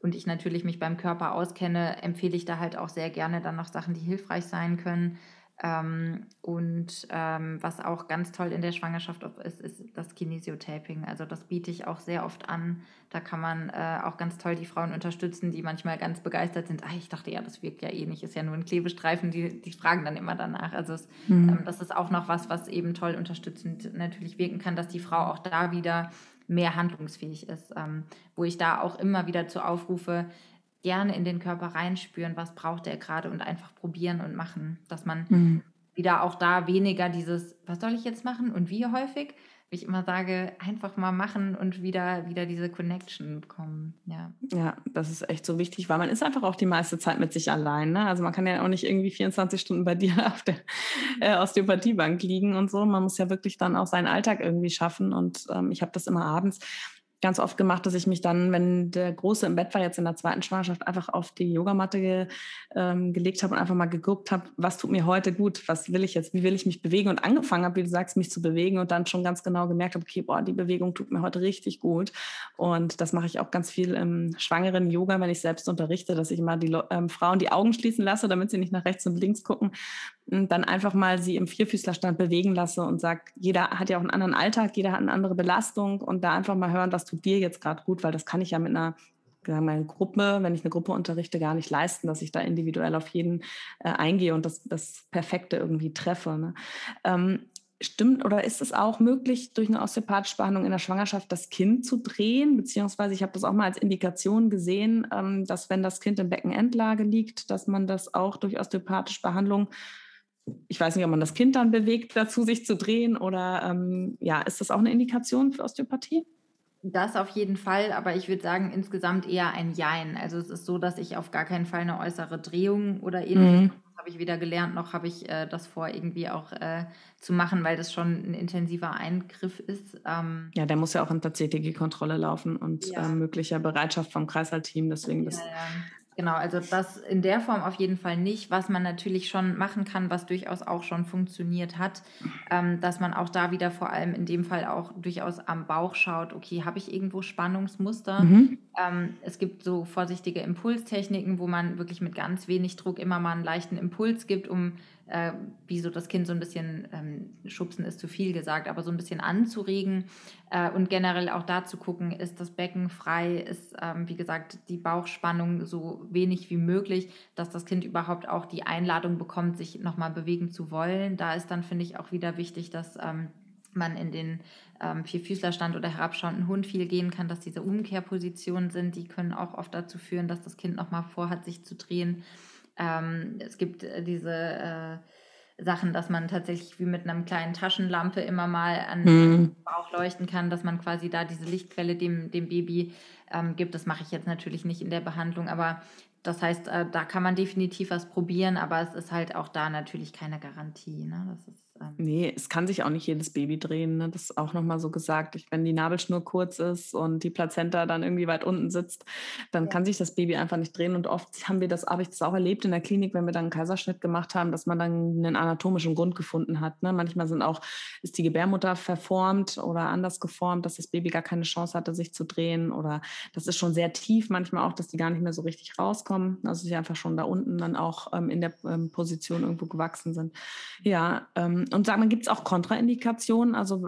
und ich natürlich mich beim Körper auskenne, empfehle ich da halt auch sehr gerne dann noch Sachen, die hilfreich sein können. Ähm, und ähm, was auch ganz toll in der Schwangerschaft ist, ist das Kinesiotaping. Also das biete ich auch sehr oft an. Da kann man äh, auch ganz toll die Frauen unterstützen, die manchmal ganz begeistert sind. Ah, ich dachte ja, das wirkt ja eh nicht, ist ja nur ein Klebestreifen. Die, die fragen dann immer danach. Also es, mhm. ähm, das ist auch noch was, was eben toll unterstützend natürlich wirken kann, dass die Frau auch da wieder mehr handlungsfähig ist. Ähm, wo ich da auch immer wieder zu aufrufe, gerne in den Körper reinspüren, was braucht er gerade und einfach probieren und machen, dass man mhm. wieder auch da weniger dieses, was soll ich jetzt machen und wie häufig, wie ich immer sage, einfach mal machen und wieder, wieder diese Connection bekommen. Ja. ja, das ist echt so wichtig, weil man ist einfach auch die meiste Zeit mit sich allein. Ne? Also man kann ja auch nicht irgendwie 24 Stunden bei dir auf der äh, Osteopathiebank liegen und so. Man muss ja wirklich dann auch seinen Alltag irgendwie schaffen. Und ähm, ich habe das immer abends ganz oft gemacht, dass ich mich dann, wenn der Große im Bett war, jetzt in der zweiten Schwangerschaft, einfach auf die Yogamatte ge, ähm, gelegt habe und einfach mal geguckt habe, was tut mir heute gut, was will ich jetzt, wie will ich mich bewegen und angefangen habe, wie du sagst, mich zu bewegen und dann schon ganz genau gemerkt habe, okay, boah, die Bewegung tut mir heute richtig gut. Und das mache ich auch ganz viel im schwangeren Yoga, wenn ich selbst unterrichte, dass ich immer die ähm, Frauen die Augen schließen lasse, damit sie nicht nach rechts und links gucken dann einfach mal sie im Vierfüßlerstand bewegen lasse und sage, jeder hat ja auch einen anderen Alltag, jeder hat eine andere Belastung und da einfach mal hören, was tut dir jetzt gerade gut, weil das kann ich ja mit einer sagen wir, Gruppe, wenn ich eine Gruppe unterrichte, gar nicht leisten, dass ich da individuell auf jeden äh, eingehe und das, das Perfekte irgendwie treffe. Ne? Ähm, stimmt oder ist es auch möglich, durch eine osteopathische Behandlung in der Schwangerschaft das Kind zu drehen? Beziehungsweise ich habe das auch mal als Indikation gesehen, ähm, dass wenn das Kind in Beckenendlage liegt, dass man das auch durch osteopathische Behandlung ich weiß nicht, ob man das Kind dann bewegt, dazu sich zu drehen oder ähm, ja, ist das auch eine Indikation für Osteopathie? Das auf jeden Fall, aber ich würde sagen, insgesamt eher ein Jein. Also es ist so, dass ich auf gar keinen Fall eine äußere Drehung oder ähnliches mhm. habe ich weder gelernt, noch habe ich äh, das vor, irgendwie auch äh, zu machen, weil das schon ein intensiver Eingriff ist. Ähm, ja, der muss ja auch unter CTG-Kontrolle laufen und ja. äh, möglicher Bereitschaft vom Kreißsaalteam. Deswegen das ja, ja. Genau, also das in der Form auf jeden Fall nicht. Was man natürlich schon machen kann, was durchaus auch schon funktioniert hat, ähm, dass man auch da wieder vor allem in dem Fall auch durchaus am Bauch schaut, okay, habe ich irgendwo Spannungsmuster? Mhm. Ähm, es gibt so vorsichtige Impulstechniken, wo man wirklich mit ganz wenig Druck immer mal einen leichten Impuls gibt, um äh, wie so das Kind so ein bisschen, ähm, schubsen ist zu viel gesagt, aber so ein bisschen anzuregen äh, und generell auch da zu gucken, ist das Becken frei, ist, ähm, wie gesagt, die Bauchspannung so wenig wie möglich, dass das Kind überhaupt auch die Einladung bekommt, sich nochmal bewegen zu wollen. Da ist dann, finde ich, auch wieder wichtig, dass ähm, man in den ähm, Vierfüßlerstand oder herabschauenden Hund viel gehen kann, dass diese Umkehrpositionen sind, die können auch oft dazu führen, dass das Kind nochmal vorhat, sich zu drehen. Ähm, es gibt äh, diese äh, Sachen, dass man tatsächlich wie mit einer kleinen Taschenlampe immer mal an mhm. den Bauch leuchten kann, dass man quasi da diese Lichtquelle dem, dem Baby ähm, gibt. Das mache ich jetzt natürlich nicht in der Behandlung, aber das heißt, äh, da kann man definitiv was probieren, aber es ist halt auch da natürlich keine Garantie. Ne? Das ist ähm nee, es kann sich auch nicht jedes Baby drehen. Ne? Das ist auch nochmal so gesagt. Wenn die Nabelschnur kurz ist und die Plazenta dann irgendwie weit unten sitzt, dann ja. kann sich das Baby einfach nicht drehen. Und oft haben wir das, habe ich das auch erlebt in der Klinik, wenn wir dann einen Kaiserschnitt gemacht haben, dass man dann einen anatomischen Grund gefunden hat. Ne? Manchmal sind auch, ist die Gebärmutter verformt oder anders geformt, dass das Baby gar keine Chance hatte, sich zu drehen. Oder das ist schon sehr tief, manchmal auch, dass die gar nicht mehr so richtig rauskommen. Also sie einfach schon da unten dann auch ähm, in der ähm, Position irgendwo gewachsen sind. Ja, ähm, und sag mal, gibt es auch Kontraindikationen? Also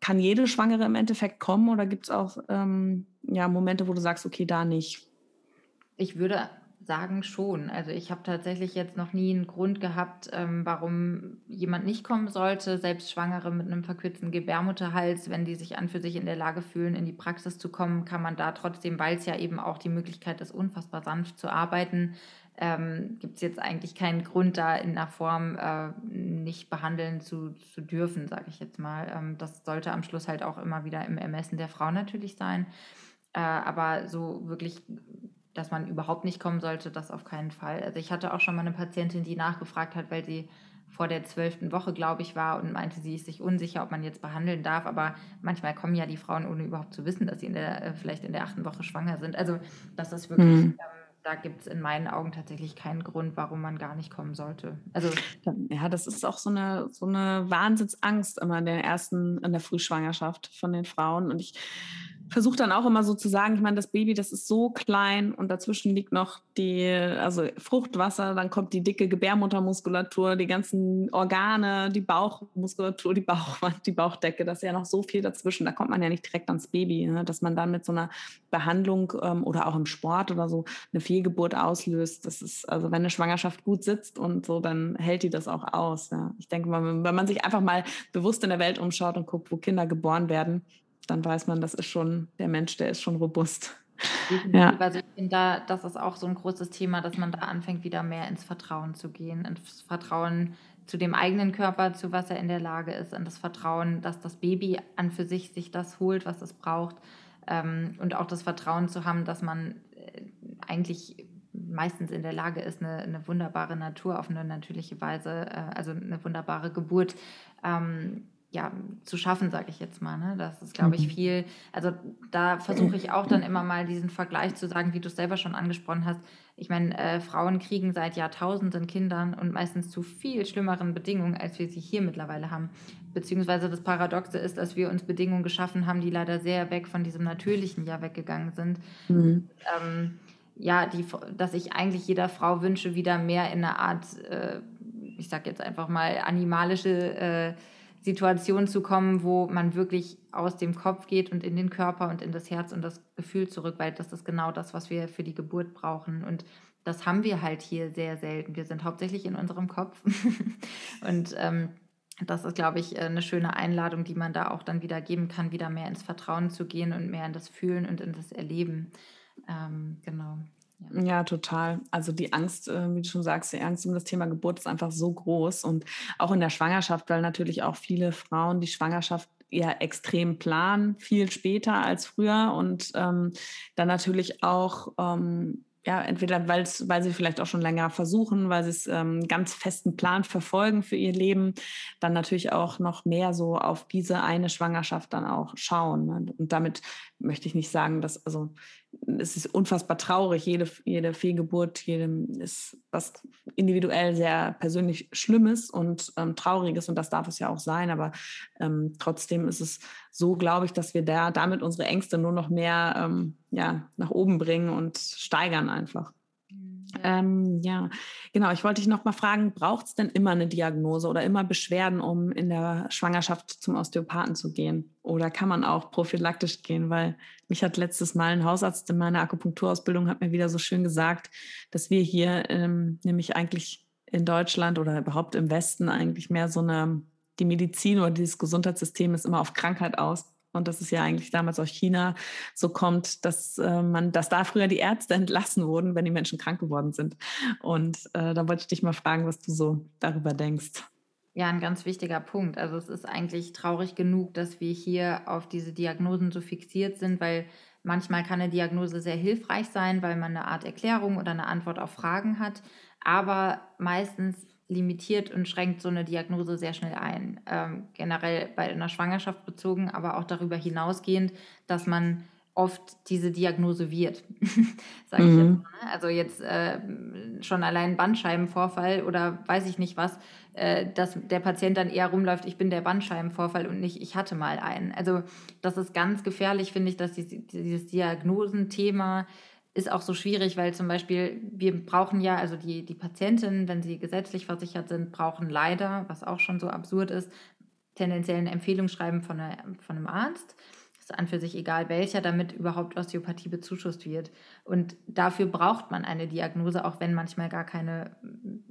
kann jede Schwangere im Endeffekt kommen oder gibt es auch ähm, ja, Momente, wo du sagst, okay, da nicht? Ich würde sagen schon. Also ich habe tatsächlich jetzt noch nie einen Grund gehabt, ähm, warum jemand nicht kommen sollte. Selbst Schwangere mit einem verkürzten Gebärmutterhals, wenn die sich an für sich in der Lage fühlen, in die Praxis zu kommen, kann man da trotzdem, weil es ja eben auch die Möglichkeit ist, unfassbar sanft zu arbeiten, ähm, gibt es jetzt eigentlich keinen Grund, da in einer Form äh, nicht behandeln zu, zu dürfen, sage ich jetzt mal. Ähm, das sollte am Schluss halt auch immer wieder im Ermessen der Frau natürlich sein. Äh, aber so wirklich, dass man überhaupt nicht kommen sollte, das auf keinen Fall. Also ich hatte auch schon mal eine Patientin, die nachgefragt hat, weil sie vor der zwölften Woche, glaube ich, war und meinte, sie ist sich unsicher, ob man jetzt behandeln darf. Aber manchmal kommen ja die Frauen, ohne überhaupt zu wissen, dass sie in der, äh, vielleicht in der achten Woche schwanger sind. Also das ist wirklich mhm. ähm, da gibt es in meinen Augen tatsächlich keinen Grund, warum man gar nicht kommen sollte. Also ja, das ist auch so eine, so eine Wahnsinnsangst immer in der ersten, in der Frühschwangerschaft von den Frauen. Und ich versuche dann auch immer so zu sagen, ich meine, das Baby, das ist so klein und dazwischen liegt noch die, also Fruchtwasser, dann kommt die dicke Gebärmuttermuskulatur, die ganzen Organe, die Bauchmuskulatur, die Bauchwand, die Bauchdecke, das ist ja noch so viel dazwischen. Da kommt man ja nicht direkt ans Baby, ne? dass man dann mit so einer Behandlung ähm, oder auch im Sport oder so eine Fehlgeburt auslöst. Das ist, also wenn eine Schwangerschaft gut sitzt und so, dann hält die das auch aus. Ja. Ich denke mal, wenn man sich einfach mal bewusst in der Welt umschaut und guckt, wo Kinder geboren werden, dann weiß man, das ist schon, der Mensch, der ist schon robust. Ja. Also ich finde da, das ist auch so ein großes Thema, dass man da anfängt, wieder mehr ins Vertrauen zu gehen, ins Vertrauen zu dem eigenen Körper, zu was er in der Lage ist, und das Vertrauen, dass das Baby an für sich sich das holt, was es braucht, ähm, und auch das Vertrauen zu haben, dass man äh, eigentlich meistens in der Lage ist, eine, eine wunderbare Natur auf eine natürliche Weise, äh, also eine wunderbare Geburt ähm, ja, zu schaffen, sage ich jetzt mal. Ne? Das ist, glaube ich, mhm. viel. Also da versuche ich auch dann immer mal diesen Vergleich zu sagen, wie du es selber schon angesprochen hast. Ich meine, äh, Frauen kriegen seit Jahrtausenden Kindern und meistens zu viel schlimmeren Bedingungen, als wir sie hier mittlerweile haben. Beziehungsweise das Paradoxe ist, dass wir uns Bedingungen geschaffen haben, die leider sehr weg von diesem Natürlichen ja weggegangen sind. Mhm. Ähm, ja, die, dass ich eigentlich jeder Frau wünsche, wieder mehr in eine Art, äh, ich sage jetzt einfach mal, animalische äh, Situation zu kommen, wo man wirklich aus dem Kopf geht und in den Körper und in das Herz und das Gefühl zurück, weil das ist genau das, was wir für die Geburt brauchen. Und das haben wir halt hier sehr selten. Wir sind hauptsächlich in unserem Kopf. und ähm, das ist, glaube ich, eine schöne Einladung, die man da auch dann wieder geben kann, wieder mehr ins Vertrauen zu gehen und mehr in das Fühlen und in das Erleben. Ähm, genau. Ja. ja. total. Also die Angst, äh, wie du schon sagst, die Angst um das Thema Geburt ist einfach so groß und auch in der Schwangerschaft, weil natürlich auch viele Frauen die Schwangerschaft eher extrem planen, viel später als früher und ähm, dann natürlich auch ähm, ja, entweder weil sie vielleicht auch schon länger versuchen, weil sie es ähm, ganz festen Plan verfolgen für ihr Leben, dann natürlich auch noch mehr so auf diese eine Schwangerschaft dann auch schauen. Ne? Und damit möchte ich nicht sagen, dass, also es ist unfassbar traurig. Jede, jede Fehlgeburt jedem ist was individuell sehr persönlich Schlimmes und ähm, Trauriges und das darf es ja auch sein. Aber ähm, trotzdem ist es so, glaube ich, dass wir da damit unsere Ängste nur noch mehr ähm, ja, nach oben bringen und steigern einfach. Ähm, ja, genau. Ich wollte dich noch mal fragen, braucht es denn immer eine Diagnose oder immer Beschwerden, um in der Schwangerschaft zum Osteopathen zu gehen? Oder kann man auch prophylaktisch gehen? Weil mich hat letztes Mal ein Hausarzt in meiner Akupunkturausbildung hat mir wieder so schön gesagt, dass wir hier ähm, nämlich eigentlich in Deutschland oder überhaupt im Westen eigentlich mehr so eine, die Medizin oder dieses Gesundheitssystem ist immer auf Krankheit aus und dass es ja eigentlich damals aus China so kommt, dass äh, man, dass da früher die Ärzte entlassen wurden, wenn die Menschen krank geworden sind. Und äh, da wollte ich dich mal fragen, was du so darüber denkst. Ja, ein ganz wichtiger Punkt. Also es ist eigentlich traurig genug, dass wir hier auf diese Diagnosen so fixiert sind, weil manchmal kann eine Diagnose sehr hilfreich sein, weil man eine Art Erklärung oder eine Antwort auf Fragen hat. Aber meistens limitiert und schränkt so eine Diagnose sehr schnell ein. Ähm, generell bei einer Schwangerschaft bezogen, aber auch darüber hinausgehend, dass man oft diese Diagnose wird, sage ich mhm. jetzt mal. Ne? Also jetzt äh, schon allein Bandscheibenvorfall oder weiß ich nicht was, äh, dass der Patient dann eher rumläuft, ich bin der Bandscheibenvorfall und nicht, ich hatte mal einen. Also das ist ganz gefährlich, finde ich, dass dieses, dieses Diagnosenthema ist auch so schwierig, weil zum Beispiel wir brauchen ja, also die, die Patientinnen, wenn sie gesetzlich versichert sind, brauchen leider, was auch schon so absurd ist, tendenziell ein Empfehlungsschreiben von, einer, von einem Arzt. Ist an für sich egal welcher, damit überhaupt Osteopathie bezuschusst wird. Und dafür braucht man eine Diagnose, auch wenn manchmal gar keine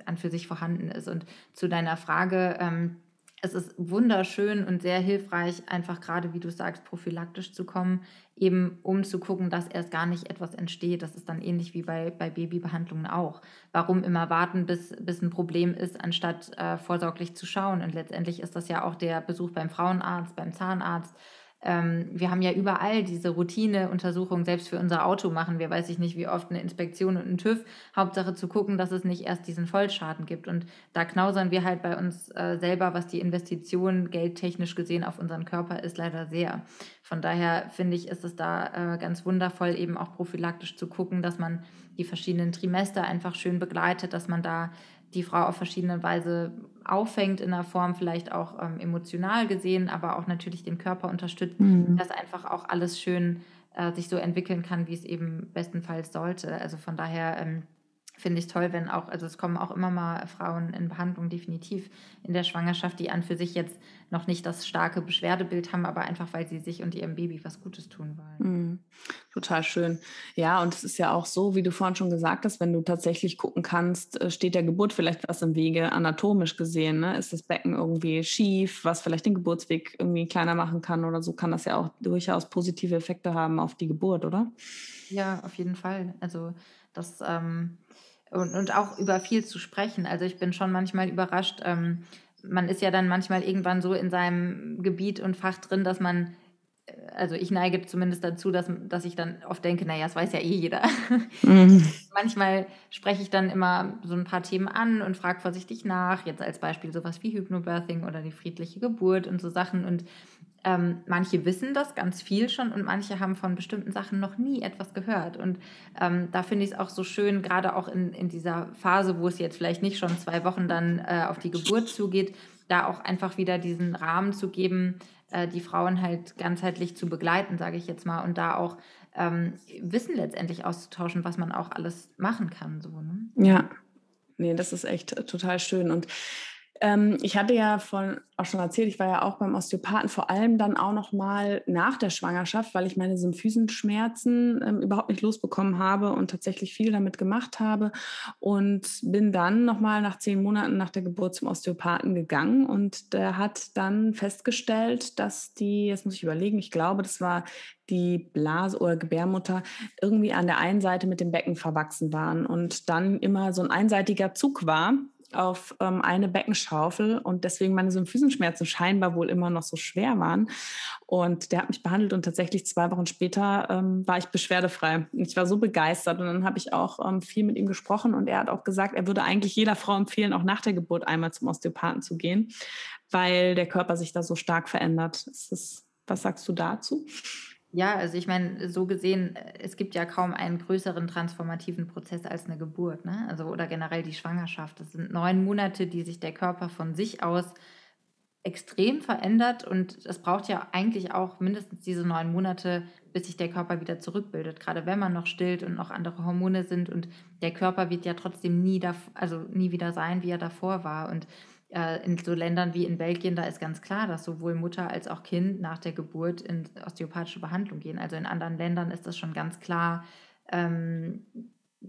an für sich vorhanden ist. Und zu deiner Frage, ähm, es ist wunderschön und sehr hilfreich, einfach gerade, wie du sagst, prophylaktisch zu kommen, eben um zu gucken, dass erst gar nicht etwas entsteht. Das ist dann ähnlich wie bei, bei Babybehandlungen auch. Warum immer warten, bis, bis ein Problem ist, anstatt äh, vorsorglich zu schauen? Und letztendlich ist das ja auch der Besuch beim Frauenarzt, beim Zahnarzt, ähm, wir haben ja überall diese Routineuntersuchung, selbst für unser Auto machen wir, weiß ich nicht, wie oft eine Inspektion und einen TÜV. Hauptsache zu gucken, dass es nicht erst diesen Vollschaden gibt. Und da knausern wir halt bei uns äh, selber, was die Investition geldtechnisch gesehen auf unseren Körper ist, leider sehr. Von daher finde ich, ist es da äh, ganz wundervoll, eben auch prophylaktisch zu gucken, dass man die verschiedenen Trimester einfach schön begleitet, dass man da die Frau auf verschiedene Weise auffängt in der Form, vielleicht auch ähm, emotional gesehen, aber auch natürlich den Körper unterstützt, mhm. dass einfach auch alles schön äh, sich so entwickeln kann, wie es eben bestenfalls sollte. Also von daher ähm, finde ich toll, wenn auch, also es kommen auch immer mal Frauen in Behandlung definitiv in der Schwangerschaft, die an für sich jetzt noch nicht das starke Beschwerdebild haben, aber einfach, weil sie sich und ihrem Baby was Gutes tun wollen. Mm, total schön. Ja, und es ist ja auch so, wie du vorhin schon gesagt hast, wenn du tatsächlich gucken kannst, äh, steht der Geburt vielleicht was im Wege, anatomisch gesehen, ne? ist das Becken irgendwie schief, was vielleicht den Geburtsweg irgendwie kleiner machen kann oder so, kann das ja auch durchaus positive Effekte haben auf die Geburt, oder? Ja, auf jeden Fall. Also das ähm, und, und auch über viel zu sprechen. Also ich bin schon manchmal überrascht. Ähm, man ist ja dann manchmal irgendwann so in seinem Gebiet und Fach drin, dass man, äh, also ich neige zumindest dazu, dass, dass ich dann oft denke, naja, das weiß ja eh jeder. Mhm. manchmal spreche ich dann immer so ein paar Themen an und frage vorsichtig nach. Jetzt als Beispiel sowas wie Hypnobirthing oder die friedliche Geburt und so Sachen. Und ähm, manche wissen das ganz viel schon und manche haben von bestimmten Sachen noch nie etwas gehört. Und ähm, da finde ich es auch so schön, gerade auch in, in dieser Phase, wo es jetzt vielleicht nicht schon zwei Wochen dann äh, auf die Geburt zugeht, da auch einfach wieder diesen Rahmen zu geben, äh, die Frauen halt ganzheitlich zu begleiten, sage ich jetzt mal, und da auch ähm, Wissen letztendlich auszutauschen, was man auch alles machen kann. So, ne? Ja, nee, das ist echt total schön. Und ähm, ich hatte ja von, auch schon erzählt, ich war ja auch beim Osteopathen, vor allem dann auch noch mal nach der Schwangerschaft, weil ich meine Symphysenschmerzen ähm, überhaupt nicht losbekommen habe und tatsächlich viel damit gemacht habe und bin dann noch mal nach zehn Monaten nach der Geburt zum Osteopathen gegangen und der hat dann festgestellt, dass die, jetzt muss ich überlegen, ich glaube, das war die Blase oder Gebärmutter irgendwie an der einen Seite mit dem Becken verwachsen waren und dann immer so ein einseitiger Zug war auf ähm, eine Beckenschaufel und deswegen meine Symphysenschmerzen scheinbar wohl immer noch so schwer waren. Und der hat mich behandelt und tatsächlich zwei Wochen später ähm, war ich beschwerdefrei. Ich war so begeistert und dann habe ich auch ähm, viel mit ihm gesprochen und er hat auch gesagt, er würde eigentlich jeder Frau empfehlen, auch nach der Geburt einmal zum Osteopathen zu gehen, weil der Körper sich da so stark verändert. Ist, was sagst du dazu? Ja, also ich meine, so gesehen, es gibt ja kaum einen größeren transformativen Prozess als eine Geburt, ne? Also oder generell die Schwangerschaft. Das sind neun Monate, die sich der Körper von sich aus extrem verändert und es braucht ja eigentlich auch mindestens diese neun Monate, bis sich der Körper wieder zurückbildet. Gerade wenn man noch stillt und noch andere Hormone sind und der Körper wird ja trotzdem nie, also nie wieder sein, wie er davor war. Und äh, in so Ländern wie in Belgien, da ist ganz klar, dass sowohl Mutter als auch Kind nach der Geburt in osteopathische Behandlung gehen. Also in anderen Ländern ist das schon ganz klar ähm,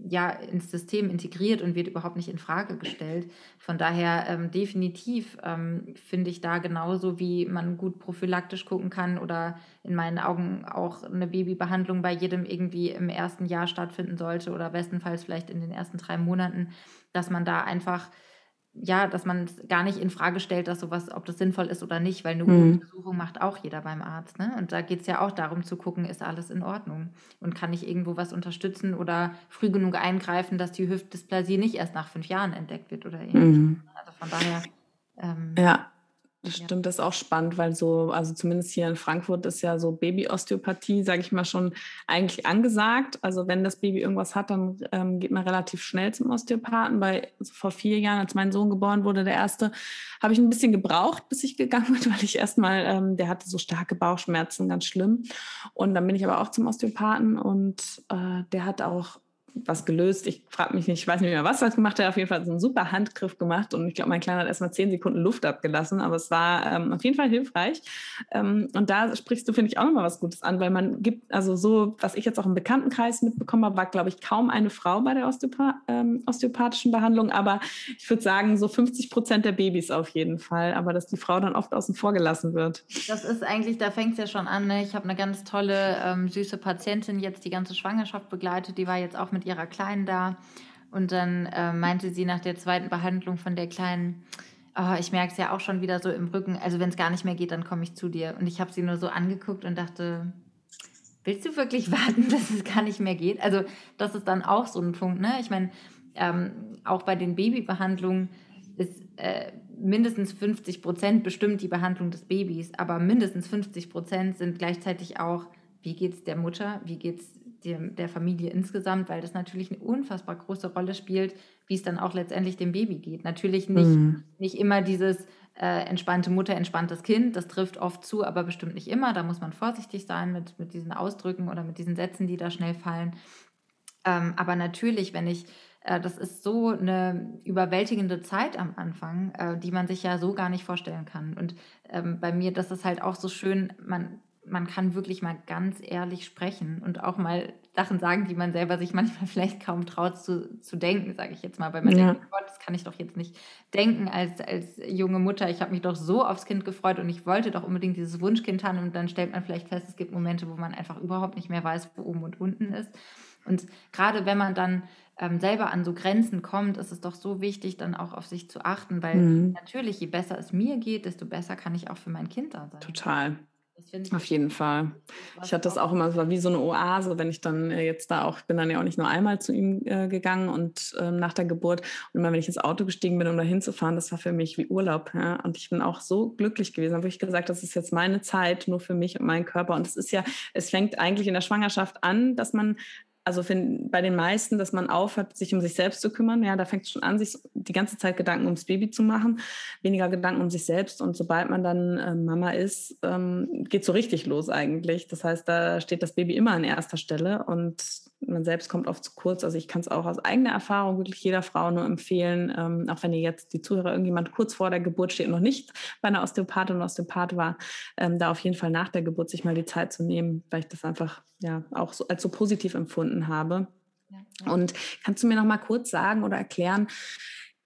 ja, ins System integriert und wird überhaupt nicht in Frage gestellt. Von daher ähm, definitiv ähm, finde ich da genauso, wie man gut prophylaktisch gucken kann oder in meinen Augen auch eine Babybehandlung bei jedem irgendwie im ersten Jahr stattfinden sollte oder bestenfalls vielleicht in den ersten drei Monaten, dass man da einfach ja, dass man es gar nicht in Frage stellt, dass sowas, ob das sinnvoll ist oder nicht, weil eine mhm. Untersuchung macht auch jeder beim Arzt. Ne? Und da geht es ja auch darum zu gucken, ist alles in Ordnung und kann ich irgendwo was unterstützen oder früh genug eingreifen, dass die Hüftdysplasie nicht erst nach fünf Jahren entdeckt wird oder ähnliches. Mhm. Also von daher. Ähm, ja, das stimmt, das ist auch spannend, weil so, also zumindest hier in Frankfurt ist ja so Babyosteopathie, sage ich mal, schon eigentlich angesagt. Also wenn das Baby irgendwas hat, dann ähm, geht man relativ schnell zum Osteopathen. Bei also vor vier Jahren, als mein Sohn geboren wurde, der erste, habe ich ein bisschen gebraucht, bis ich gegangen bin, weil ich erstmal, ähm, der hatte so starke Bauchschmerzen, ganz schlimm. Und dann bin ich aber auch zum Osteopathen und äh, der hat auch was gelöst. Ich frage mich nicht, ich weiß nicht mehr, was er gemacht hat. Auf jeden Fall so einen super Handgriff gemacht und ich glaube, mein Kleiner hat erst mal zehn Sekunden Luft abgelassen, aber es war ähm, auf jeden Fall hilfreich. Ähm, und da sprichst du, finde ich, auch nochmal was Gutes an, weil man gibt, also so, was ich jetzt auch im Bekanntenkreis mitbekommen habe, war, glaube ich, kaum eine Frau bei der Osteopa ähm, osteopathischen Behandlung, aber ich würde sagen, so 50 Prozent der Babys auf jeden Fall, aber dass die Frau dann oft außen vor gelassen wird. Das ist eigentlich, da fängt es ja schon an. Ne? Ich habe eine ganz tolle, ähm, süße Patientin jetzt die ganze Schwangerschaft begleitet, die war jetzt auch mit ihrer Kleinen da. Und dann äh, meinte sie nach der zweiten Behandlung von der Kleinen, oh, ich merke es ja auch schon wieder so im Rücken. Also wenn es gar nicht mehr geht, dann komme ich zu dir. Und ich habe sie nur so angeguckt und dachte, willst du wirklich warten, dass es gar nicht mehr geht? Also das ist dann auch so ein Punkt. Ne? Ich meine, ähm, auch bei den Babybehandlungen ist äh, mindestens 50 Prozent bestimmt die Behandlung des Babys, aber mindestens 50 Prozent sind gleichzeitig auch, wie geht es der Mutter, wie geht es dem, der Familie insgesamt, weil das natürlich eine unfassbar große Rolle spielt, wie es dann auch letztendlich dem Baby geht. Natürlich nicht, mhm. nicht immer dieses äh, entspannte Mutter, entspanntes Kind, das trifft oft zu, aber bestimmt nicht immer. Da muss man vorsichtig sein mit, mit diesen Ausdrücken oder mit diesen Sätzen, die da schnell fallen. Ähm, aber natürlich, wenn ich äh, das ist so eine überwältigende Zeit am Anfang, äh, die man sich ja so gar nicht vorstellen kann. Und ähm, bei mir, das ist halt auch so schön, man, man kann wirklich mal ganz ehrlich sprechen und auch mal Sachen sagen, die man selber sich manchmal vielleicht kaum traut zu, zu denken, sage ich jetzt mal. Weil man ja. denkt, Gott, das kann ich doch jetzt nicht denken als, als junge Mutter. Ich habe mich doch so aufs Kind gefreut und ich wollte doch unbedingt dieses Wunschkind haben. Und dann stellt man vielleicht fest, es gibt Momente, wo man einfach überhaupt nicht mehr weiß, wo oben und unten ist. Und gerade wenn man dann ähm, selber an so Grenzen kommt, ist es doch so wichtig, dann auch auf sich zu achten, weil mhm. natürlich, je besser es mir geht, desto besser kann ich auch für mein Kind da sein. Total. Auf jeden Fall. Ich hatte das auch immer, es war wie so eine Oase, wenn ich dann äh, jetzt da auch, ich bin dann ja auch nicht nur einmal zu ihm äh, gegangen und äh, nach der Geburt und immer wenn ich ins Auto gestiegen bin, um da hinzufahren, das war für mich wie Urlaub. Ja? Und ich bin auch so glücklich gewesen. Da habe ich gesagt, das ist jetzt meine Zeit, nur für mich und meinen Körper. Und es ist ja, es fängt eigentlich in der Schwangerschaft an, dass man also find, bei den meisten, dass man aufhört, sich um sich selbst zu kümmern. Ja, da fängt es schon an, sich die ganze Zeit Gedanken ums Baby zu machen, weniger Gedanken um sich selbst. Und sobald man dann äh, Mama ist, ähm, geht so richtig los eigentlich. Das heißt, da steht das Baby immer an erster Stelle und man selbst kommt oft zu kurz. Also ich kann es auch aus eigener Erfahrung wirklich jeder Frau nur empfehlen, ähm, auch wenn ihr jetzt die Zuhörer irgendjemand kurz vor der Geburt steht und noch nicht bei einer Osteopathin oder Osteopath war, ähm, da auf jeden Fall nach der Geburt sich mal die Zeit zu nehmen, weil ich das einfach ja auch so, als so positiv empfunden habe. Ja, ja. Und kannst du mir noch mal kurz sagen oder erklären,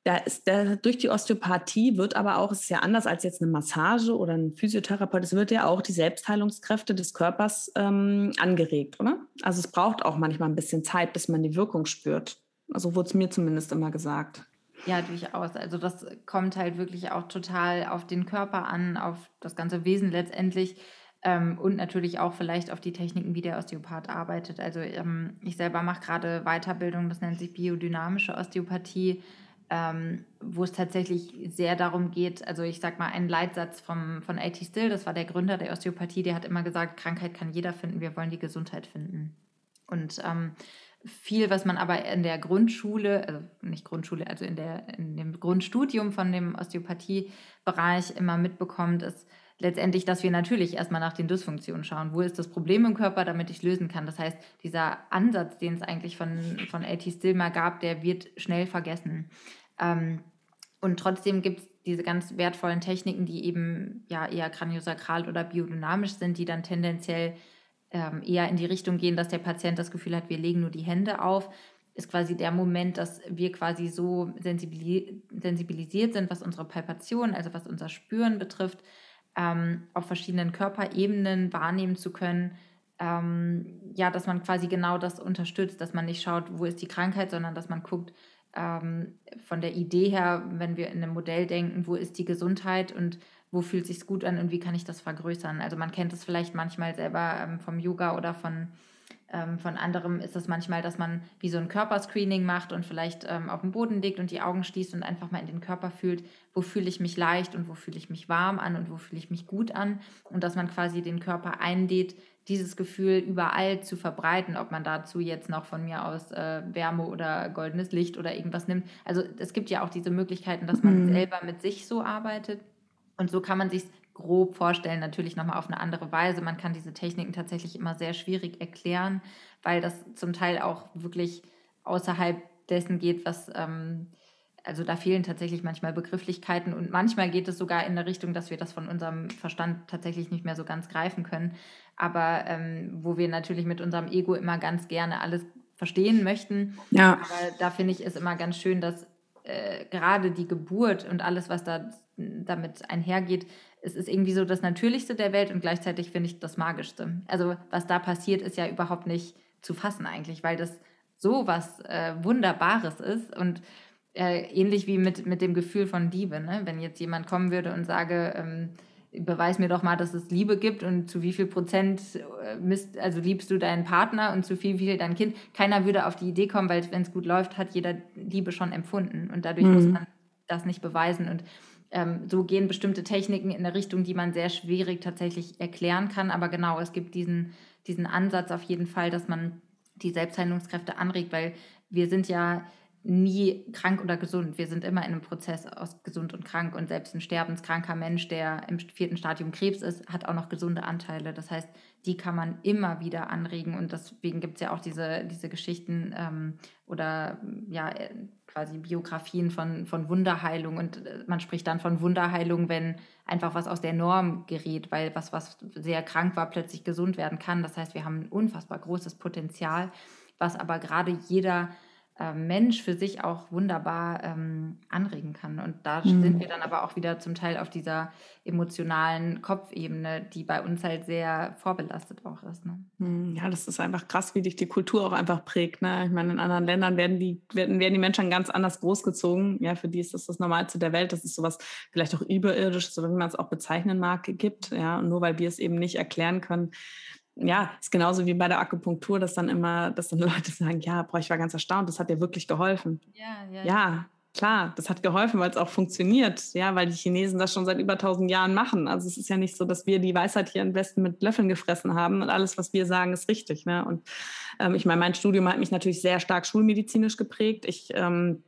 da ist der, durch die Osteopathie wird aber auch, es ist ja anders als jetzt eine Massage oder ein Physiotherapeut, es wird ja auch die Selbstheilungskräfte des Körpers ähm, angeregt, oder? Also es braucht auch manchmal ein bisschen Zeit, bis man die Wirkung spürt. Also wurde es mir zumindest immer gesagt. Ja, durchaus. Also das kommt halt wirklich auch total auf den Körper an, auf das ganze Wesen letztendlich. Ähm, und natürlich auch vielleicht auf die Techniken, wie der Osteopath arbeitet. Also ähm, ich selber mache gerade Weiterbildung, das nennt sich biodynamische Osteopathie ähm, wo es tatsächlich sehr darum geht, also ich sag mal, ein Leitsatz vom, von A.T. Still, das war der Gründer der Osteopathie, der hat immer gesagt, Krankheit kann jeder finden, wir wollen die Gesundheit finden. Und ähm, viel, was man aber in der Grundschule, also nicht Grundschule, also in, der, in dem Grundstudium von dem Osteopathiebereich immer mitbekommt, ist letztendlich, dass wir natürlich erstmal nach den Dysfunktionen schauen. Wo ist das Problem im Körper, damit ich lösen kann? Das heißt, dieser Ansatz, den es eigentlich von, von A.T. Still mal gab, der wird schnell vergessen. Ähm, und trotzdem gibt es diese ganz wertvollen Techniken, die eben ja eher kraniosakral oder biodynamisch sind, die dann tendenziell ähm, eher in die Richtung gehen, dass der Patient das Gefühl hat, wir legen nur die Hände auf. Ist quasi der Moment, dass wir quasi so sensibilisiert sind, was unsere Palpation, also was unser Spüren betrifft, ähm, auf verschiedenen Körperebenen wahrnehmen zu können. Ähm, ja, dass man quasi genau das unterstützt, dass man nicht schaut, wo ist die Krankheit, sondern dass man guckt, ähm, von der Idee her, wenn wir in einem Modell denken, wo ist die Gesundheit und wo fühlt sich gut an und wie kann ich das vergrößern? Also man kennt es vielleicht manchmal selber ähm, vom Yoga oder von, ähm, von anderem ist es manchmal, dass man wie so ein Körperscreening macht und vielleicht ähm, auf dem Boden liegt und die Augen schließt und einfach mal in den Körper fühlt, wo fühle ich mich leicht und wo fühle ich mich warm an und wo fühle ich mich gut an und dass man quasi den Körper einlädt, dieses Gefühl überall zu verbreiten, ob man dazu jetzt noch von mir aus äh, Wärme oder goldenes Licht oder irgendwas nimmt. Also es gibt ja auch diese Möglichkeiten, dass man mhm. selber mit sich so arbeitet. Und so kann man sich grob vorstellen, natürlich nochmal auf eine andere Weise. Man kann diese Techniken tatsächlich immer sehr schwierig erklären, weil das zum Teil auch wirklich außerhalb dessen geht, was ähm, also da fehlen tatsächlich manchmal Begrifflichkeiten und manchmal geht es sogar in der Richtung, dass wir das von unserem Verstand tatsächlich nicht mehr so ganz greifen können. Aber ähm, wo wir natürlich mit unserem Ego immer ganz gerne alles verstehen möchten. Ja. Aber da finde ich es immer ganz schön, dass äh, gerade die Geburt und alles, was da damit einhergeht, es ist irgendwie so das Natürlichste der Welt und gleichzeitig finde ich das Magischste. Also was da passiert, ist ja überhaupt nicht zu fassen eigentlich, weil das so was äh, Wunderbares ist und äh, ähnlich wie mit, mit dem Gefühl von Liebe. Ne? Wenn jetzt jemand kommen würde und sage, ähm, beweis mir doch mal, dass es Liebe gibt und zu wie viel Prozent äh, misst, also liebst du deinen Partner und zu viel, wie viel dein Kind. Keiner würde auf die Idee kommen, weil wenn es gut läuft, hat jeder Liebe schon empfunden und dadurch mhm. muss man das nicht beweisen und ähm, so gehen bestimmte Techniken in eine Richtung, die man sehr schwierig tatsächlich erklären kann. Aber genau, es gibt diesen, diesen Ansatz auf jeden Fall, dass man die Selbstheilungskräfte anregt, weil wir sind ja nie krank oder gesund. Wir sind immer in einem Prozess aus gesund und krank und selbst ein sterbenskranker Mensch, der im vierten Stadium Krebs ist, hat auch noch gesunde Anteile. Das heißt, die kann man immer wieder anregen und deswegen gibt es ja auch diese, diese Geschichten ähm, oder ja quasi Biografien von, von Wunderheilung und äh, man spricht dann von Wunderheilung, wenn einfach was aus der Norm gerät, weil was, was sehr krank war, plötzlich gesund werden kann. Das heißt, wir haben ein unfassbar großes Potenzial, was aber gerade jeder äh, Mensch für sich auch wunderbar ähm, anregen kann. Und da mhm. sind wir dann aber auch wieder zum Teil auf dieser emotionalen Kopfebene, die bei uns halt sehr vorbelastet auch ist. Ne? Mhm. Ja, das ist einfach krass, wie dich die Kultur auch einfach prägt. Ne? Ich meine, in anderen Ländern werden die, werden, werden die Menschen ganz anders großgezogen. Ja, für die ist das das Normalste der Welt. Das ist sowas vielleicht auch überirdisches, so wie man es auch bezeichnen mag, gibt. Ja, und nur weil wir es eben nicht erklären können, ja, ist genauso wie bei der Akupunktur, dass dann immer, dass dann Leute sagen, ja, boah, ich war ganz erstaunt, das hat dir wirklich geholfen. Ja, ja. ja klar, das hat geholfen, weil es auch funktioniert, ja, weil die Chinesen das schon seit über tausend Jahren machen. Also es ist ja nicht so, dass wir die Weisheit hier im Westen mit Löffeln gefressen haben und alles, was wir sagen, ist richtig. Ne? Und ähm, ich meine, mein Studium hat mich natürlich sehr stark schulmedizinisch geprägt. Ich ähm,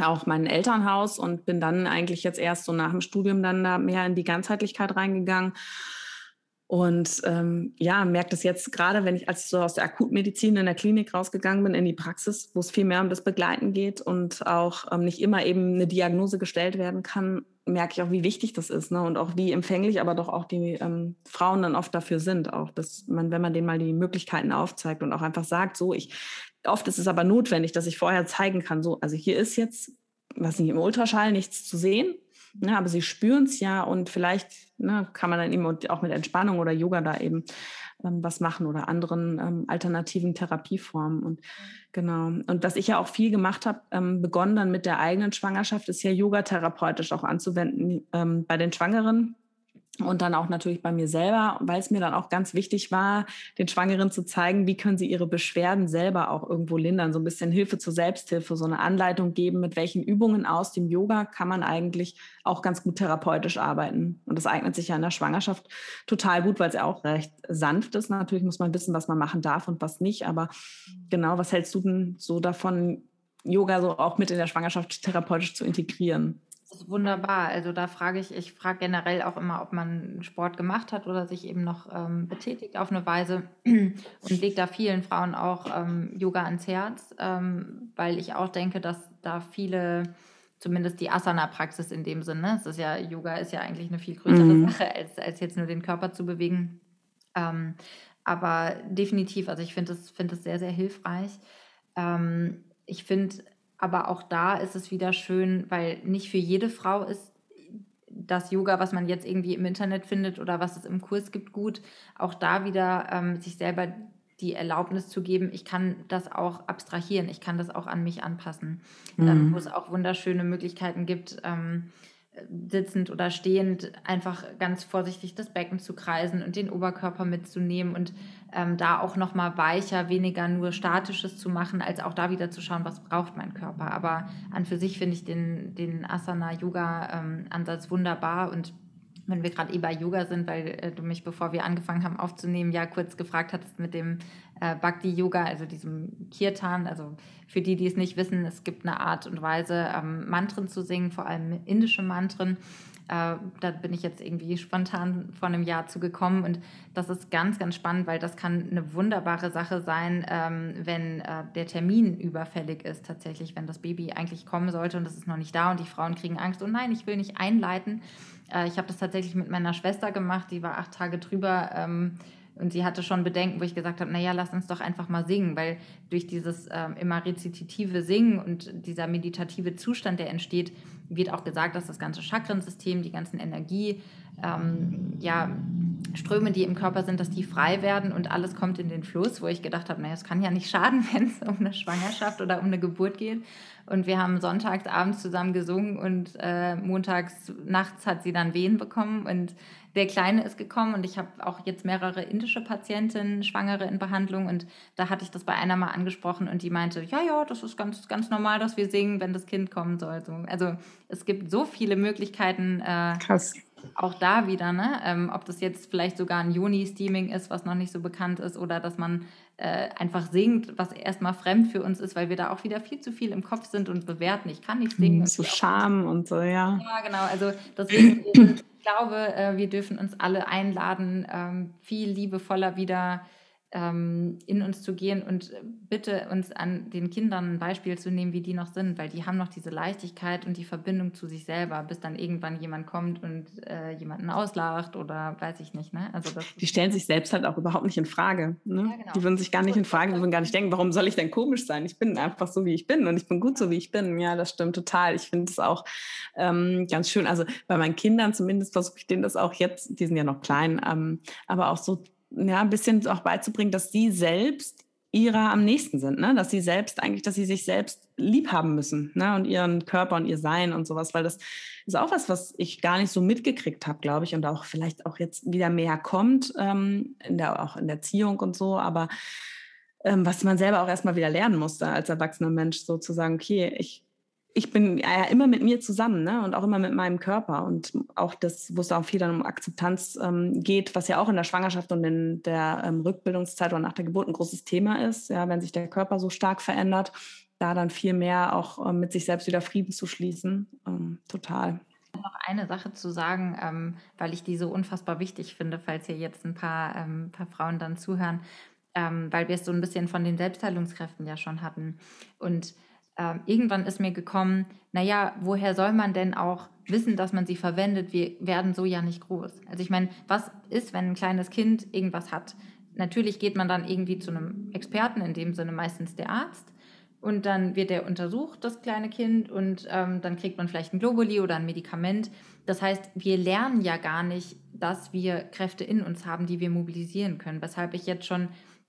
auch mein Elternhaus und bin dann eigentlich jetzt erst so nach dem Studium dann da mehr in die Ganzheitlichkeit reingegangen und ähm, ja, merke das jetzt gerade, wenn ich, als so aus der Akutmedizin in der Klinik rausgegangen bin, in die Praxis, wo es viel mehr um das Begleiten geht und auch ähm, nicht immer eben eine Diagnose gestellt werden kann, merke ich auch, wie wichtig das ist ne? und auch wie empfänglich aber doch auch die ähm, Frauen dann oft dafür sind, auch dass man, wenn man denen mal die Möglichkeiten aufzeigt und auch einfach sagt, so ich, oft ist es aber notwendig, dass ich vorher zeigen kann, so, also hier ist jetzt, was nicht im Ultraschall, nichts zu sehen, Ne, aber sie spüren es ja und vielleicht ne, kann man dann eben auch mit Entspannung oder Yoga da eben ähm, was machen oder anderen ähm, alternativen Therapieformen. Und genau. Und was ich ja auch viel gemacht habe, ähm, begonnen dann mit der eigenen Schwangerschaft, ist ja Yoga therapeutisch auch anzuwenden ähm, bei den Schwangeren und dann auch natürlich bei mir selber, weil es mir dann auch ganz wichtig war, den Schwangeren zu zeigen, wie können sie ihre Beschwerden selber auch irgendwo lindern, so ein bisschen Hilfe zur Selbsthilfe, so eine Anleitung geben, mit welchen Übungen aus dem Yoga kann man eigentlich auch ganz gut therapeutisch arbeiten. Und das eignet sich ja in der Schwangerschaft total gut, weil es ja auch recht sanft ist. Natürlich muss man wissen, was man machen darf und was nicht. Aber genau, was hältst du denn so davon, Yoga so auch mit in der Schwangerschaft therapeutisch zu integrieren? Das ist wunderbar. Also da frage ich, ich frage generell auch immer, ob man Sport gemacht hat oder sich eben noch ähm, betätigt auf eine Weise und lege da vielen Frauen auch ähm, Yoga ans Herz, ähm, weil ich auch denke, dass da viele, zumindest die Asana-Praxis in dem Sinne, es ist ja, Yoga ist ja eigentlich eine viel größere mhm. Sache, als, als jetzt nur den Körper zu bewegen. Ähm, aber definitiv, also ich finde es find sehr, sehr hilfreich. Ähm, ich finde aber auch da ist es wieder schön, weil nicht für jede Frau ist das Yoga, was man jetzt irgendwie im Internet findet oder was es im Kurs gibt, gut. Auch da wieder ähm, sich selber die Erlaubnis zu geben, ich kann das auch abstrahieren, ich kann das auch an mich anpassen, ähm, mhm. ähm, wo es auch wunderschöne Möglichkeiten gibt. Ähm, sitzend oder stehend einfach ganz vorsichtig das Becken zu kreisen und den Oberkörper mitzunehmen und ähm, da auch noch mal weicher, weniger nur statisches zu machen, als auch da wieder zu schauen, was braucht mein Körper. Aber an für sich finde ich den, den Asana-Yoga-Ansatz ähm, wunderbar und wenn wir gerade eh bei Yoga sind, weil äh, du mich, bevor wir angefangen haben aufzunehmen, ja kurz gefragt hattest mit dem äh, Bhakti-Yoga, also diesem Kirtan. Also für die, die es nicht wissen, es gibt eine Art und Weise, ähm, Mantren zu singen, vor allem indische Mantren. Äh, da bin ich jetzt irgendwie spontan vor einem Jahr zugekommen und das ist ganz, ganz spannend, weil das kann eine wunderbare Sache sein, ähm, wenn äh, der Termin überfällig ist tatsächlich, wenn das Baby eigentlich kommen sollte und es ist noch nicht da und die Frauen kriegen Angst, oh nein, ich will nicht einleiten äh, ich habe das tatsächlich mit meiner Schwester gemacht, die war acht Tage drüber. Ähm, und sie hatte schon Bedenken, wo ich gesagt habe, naja, lass uns doch einfach mal singen, weil durch dieses ähm, immer rezitative Singen und dieser meditative Zustand, der entsteht, wird auch gesagt, dass das ganze Chakrensystem, die ganzen Energie, ähm, ja, Ströme, die im Körper sind, dass die frei werden und alles kommt in den Fluss, wo ich gedacht habe, naja, es kann ja nicht schaden, wenn es um eine Schwangerschaft oder um eine Geburt geht. Und wir haben sonntags abends zusammen gesungen und äh, montags nachts hat sie dann Wehen bekommen und der Kleine ist gekommen und ich habe auch jetzt mehrere indische Patientinnen, Schwangere in Behandlung und da hatte ich das bei einer mal angesprochen und die meinte, ja, ja, das ist ganz, ganz normal, dass wir singen, wenn das Kind kommen soll. Also es gibt so viele Möglichkeiten. Äh, Krass auch da wieder, ne? Ähm, ob das jetzt vielleicht sogar ein Juni-Steaming ist, was noch nicht so bekannt ist, oder dass man äh, einfach singt, was erstmal fremd für uns ist, weil wir da auch wieder viel zu viel im Kopf sind und bewerten. Ich kann nicht singen. So Scham und so, ja. Ja, genau. Also deswegen, ich glaube, äh, wir dürfen uns alle einladen, ähm, viel liebevoller wieder in uns zu gehen und bitte uns an den Kindern ein Beispiel zu nehmen, wie die noch sind, weil die haben noch diese Leichtigkeit und die Verbindung zu sich selber, bis dann irgendwann jemand kommt und äh, jemanden auslacht oder weiß ich nicht. Ne? Also die stellen sich selbst halt auch überhaupt nicht in Frage. Ne? Ja, genau. Die würden sich gar nicht in Frage, die würden gar nicht denken, warum soll ich denn komisch sein? Ich bin einfach so, wie ich bin und ich bin gut so, wie ich bin. Ja, das stimmt total. Ich finde es auch ähm, ganz schön. Also bei meinen Kindern zumindest versuche ich denen das auch jetzt, die sind ja noch klein, ähm, aber auch so ja, ein bisschen auch beizubringen, dass sie selbst ihrer am nächsten sind, ne? dass sie selbst eigentlich, dass sie sich selbst lieb haben müssen ne? und ihren Körper und ihr Sein und sowas, weil das ist auch was, was ich gar nicht so mitgekriegt habe, glaube ich, und auch vielleicht auch jetzt wieder mehr kommt, ähm, in der, auch in der Erziehung und so, aber ähm, was man selber auch erstmal wieder lernen musste als erwachsener Mensch, sozusagen, okay, ich ich bin ja immer mit mir zusammen ne? und auch immer mit meinem Körper und auch das, wo es auch viel dann um Akzeptanz ähm, geht, was ja auch in der Schwangerschaft und in der ähm, Rückbildungszeit oder nach der Geburt ein großes Thema ist, ja, wenn sich der Körper so stark verändert, da dann viel mehr auch ähm, mit sich selbst wieder Frieden zu schließen, ähm, total. Noch eine Sache zu sagen, ähm, weil ich die so unfassbar wichtig finde, falls hier jetzt ein paar, ähm, paar Frauen dann zuhören, weil wir es so ein bisschen von den Selbstheilungskräften ja schon hatten und äh, irgendwann ist mir gekommen, naja, woher soll man denn auch wissen, dass man sie verwendet? Wir werden so ja nicht groß. Also ich meine, was ist, wenn ein kleines Kind irgendwas hat? Natürlich geht man dann irgendwie zu einem Experten, in dem Sinne meistens der Arzt. Und dann wird er untersucht, das kleine Kind, und ähm, dann kriegt man vielleicht ein Globuli oder ein Medikament. Das heißt, wir lernen ja gar nicht, dass wir Kräfte in uns haben, die wir mobilisieren können. Weshalb ich jetzt schon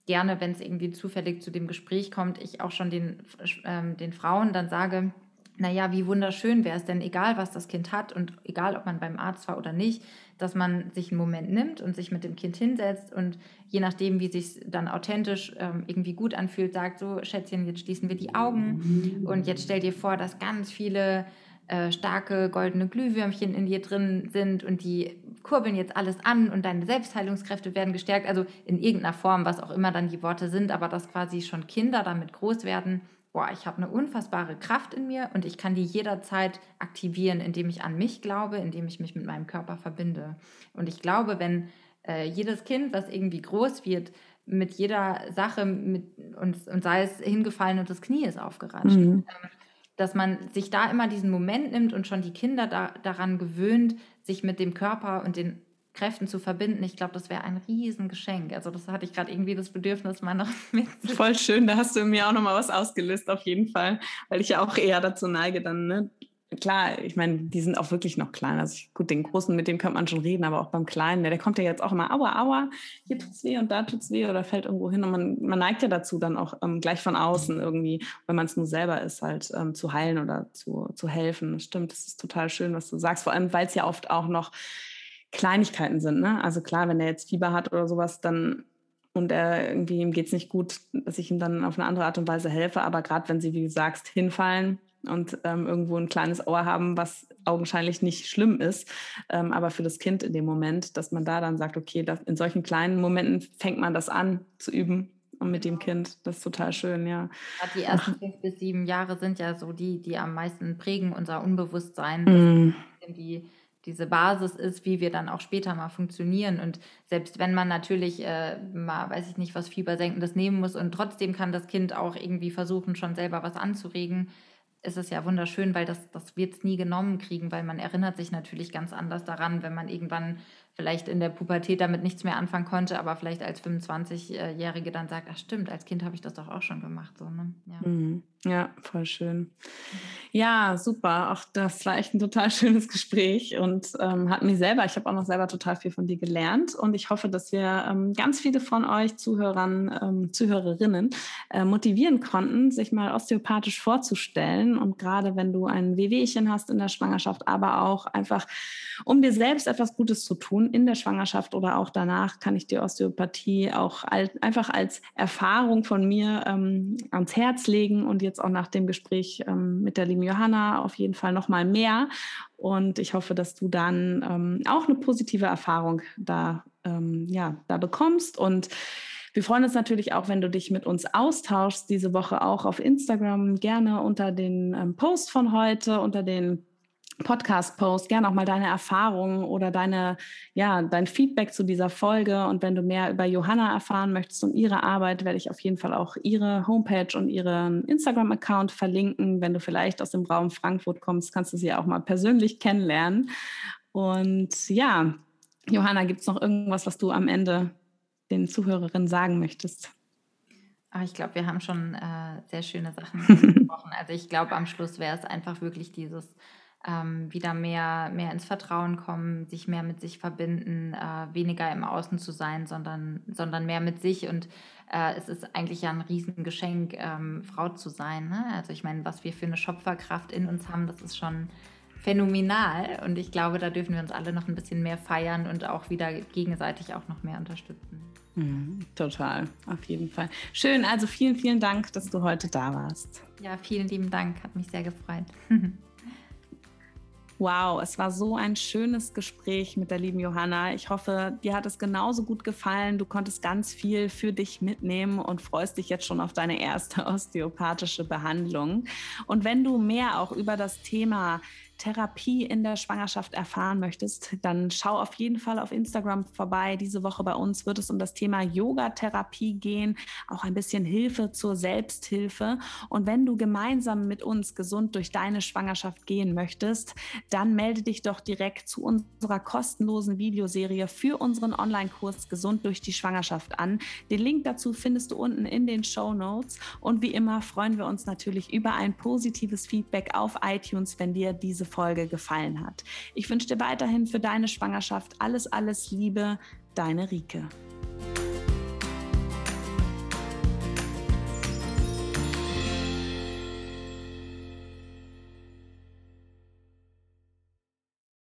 gerne, wenn es irgendwie zufällig zu dem Gespräch kommt, ich auch schon den, ähm, den Frauen dann sage, naja, wie wunderschön wäre es denn, egal was das Kind hat und egal ob man beim Arzt war oder nicht, dass man sich einen Moment nimmt und sich mit dem Kind hinsetzt und je nachdem, wie sich dann authentisch ähm, irgendwie gut anfühlt, sagt, so Schätzchen, jetzt schließen wir die Augen und jetzt stell dir vor, dass ganz viele äh, starke goldene Glühwürmchen in dir drin sind und die kurbeln jetzt alles an und deine Selbstheilungskräfte werden gestärkt, also in irgendeiner Form, was auch immer dann die Worte sind, aber dass quasi schon Kinder damit groß werden, boah, ich habe eine unfassbare Kraft in mir und ich kann die jederzeit aktivieren, indem ich an mich glaube, indem ich mich mit meinem Körper verbinde. Und ich glaube, wenn äh, jedes Kind, was irgendwie groß wird, mit jeder Sache mit, und, und sei es hingefallen und das Knie ist aufgeratscht, mhm. ähm, dass man sich da immer diesen Moment nimmt und schon die Kinder da, daran gewöhnt, sich mit dem Körper und den Kräften zu verbinden. Ich glaube, das wäre ein Riesengeschenk. Also das hatte ich gerade irgendwie das Bedürfnis mal noch mit. Voll schön, da hast du mir auch noch mal was ausgelöst auf jeden Fall, weil ich ja auch eher dazu neige, dann ne, klar, ich meine, die sind auch wirklich noch klein. Also ich, gut, den Großen, mit dem könnte man schon reden, aber auch beim Kleinen, der, der kommt ja jetzt auch immer, aua, aua, hier tut's weh und da tut's weh oder fällt irgendwo hin. Und man, man neigt ja dazu, dann auch ähm, gleich von außen irgendwie, wenn man es nur selber ist, halt ähm, zu heilen oder zu, zu helfen. Stimmt, das ist total schön, was du sagst. Vor allem, weil es ja oft auch noch Kleinigkeiten sind. Ne? Also klar, wenn er jetzt Fieber hat oder sowas, dann und er irgendwie ihm geht es nicht gut, dass ich ihm dann auf eine andere Art und Weise helfe. Aber gerade wenn sie, wie du sagst, hinfallen, und ähm, irgendwo ein kleines Ohr haben, was augenscheinlich nicht schlimm ist, ähm, aber für das Kind in dem Moment, dass man da dann sagt, okay, das, in solchen kleinen Momenten fängt man das an zu üben und mit dem Kind. Das ist total schön, ja. Die ersten fünf bis sieben Jahre sind ja so die, die am meisten prägen unser Unbewusstsein. Mm. Die, diese Basis ist, wie wir dann auch später mal funktionieren. Und selbst wenn man natürlich äh, mal, weiß ich nicht, was Fiebersenkendes nehmen muss und trotzdem kann das Kind auch irgendwie versuchen, schon selber was anzuregen, ist es ja wunderschön, weil das, das wird es nie genommen kriegen, weil man erinnert sich natürlich ganz anders daran, wenn man irgendwann vielleicht in der Pubertät damit nichts mehr anfangen konnte, aber vielleicht als 25-Jährige dann sagt, ach stimmt, als Kind habe ich das doch auch schon gemacht. So, ne? ja. Mhm. ja. voll schön. Ja, super. Auch das war echt ein total schönes Gespräch und ähm, hat mich selber, ich habe auch noch selber total viel von dir gelernt und ich hoffe, dass wir ähm, ganz viele von euch Zuhörern, ähm, Zuhörerinnen äh, motivieren konnten, sich mal osteopathisch vorzustellen und gerade wenn du ein Wehwehchen hast in der Schwangerschaft, aber auch einfach, um dir selbst etwas Gutes zu tun, in der Schwangerschaft oder auch danach kann ich die Osteopathie auch als, einfach als Erfahrung von mir ähm, ans Herz legen und jetzt auch nach dem Gespräch ähm, mit der lieben Johanna auf jeden Fall noch mal mehr. Und ich hoffe, dass du dann ähm, auch eine positive Erfahrung da, ähm, ja, da bekommst und Wir freuen uns natürlich auch, wenn du dich mit uns austauschst, diese Woche auch auf Instagram, gerne unter den ähm, Post von heute, unter den Podcast-Post, gerne auch mal deine Erfahrungen oder deine, ja, dein Feedback zu dieser Folge. Und wenn du mehr über Johanna erfahren möchtest und ihre Arbeit, werde ich auf jeden Fall auch ihre Homepage und ihren Instagram-Account verlinken. Wenn du vielleicht aus dem Raum Frankfurt kommst, kannst du sie auch mal persönlich kennenlernen. Und ja, Johanna, gibt es noch irgendwas, was du am Ende den Zuhörerinnen sagen möchtest? Aber ah, ich glaube, wir haben schon äh, sehr schöne Sachen gesprochen. Also ich glaube, am Schluss wäre es einfach wirklich dieses ähm, wieder mehr, mehr ins Vertrauen kommen, sich mehr mit sich verbinden, äh, weniger im Außen zu sein, sondern, sondern mehr mit sich. Und äh, es ist eigentlich ja ein Riesengeschenk, ähm, Frau zu sein. Ne? Also ich meine, was wir für eine Schöpferkraft in uns haben, das ist schon phänomenal. Und ich glaube, da dürfen wir uns alle noch ein bisschen mehr feiern und auch wieder gegenseitig auch noch mehr unterstützen. Mhm, total, auf jeden Fall. Schön, also vielen, vielen Dank, dass du heute da warst. Ja, vielen lieben Dank, hat mich sehr gefreut. Wow, es war so ein schönes Gespräch mit der lieben Johanna. Ich hoffe, dir hat es genauso gut gefallen. Du konntest ganz viel für dich mitnehmen und freust dich jetzt schon auf deine erste osteopathische Behandlung. Und wenn du mehr auch über das Thema Therapie in der Schwangerschaft erfahren möchtest, dann schau auf jeden Fall auf Instagram vorbei. Diese Woche bei uns wird es um das Thema Yoga-Therapie gehen, auch ein bisschen Hilfe zur Selbsthilfe. Und wenn du gemeinsam mit uns gesund durch deine Schwangerschaft gehen möchtest, dann melde dich doch direkt zu unserer kostenlosen Videoserie für unseren Online-Kurs Gesund durch die Schwangerschaft an. Den Link dazu findest du unten in den Show Notes. Und wie immer freuen wir uns natürlich über ein positives Feedback auf iTunes, wenn dir diese Folge gefallen hat. Ich wünsche dir weiterhin für deine Schwangerschaft alles, alles Liebe, deine Rike.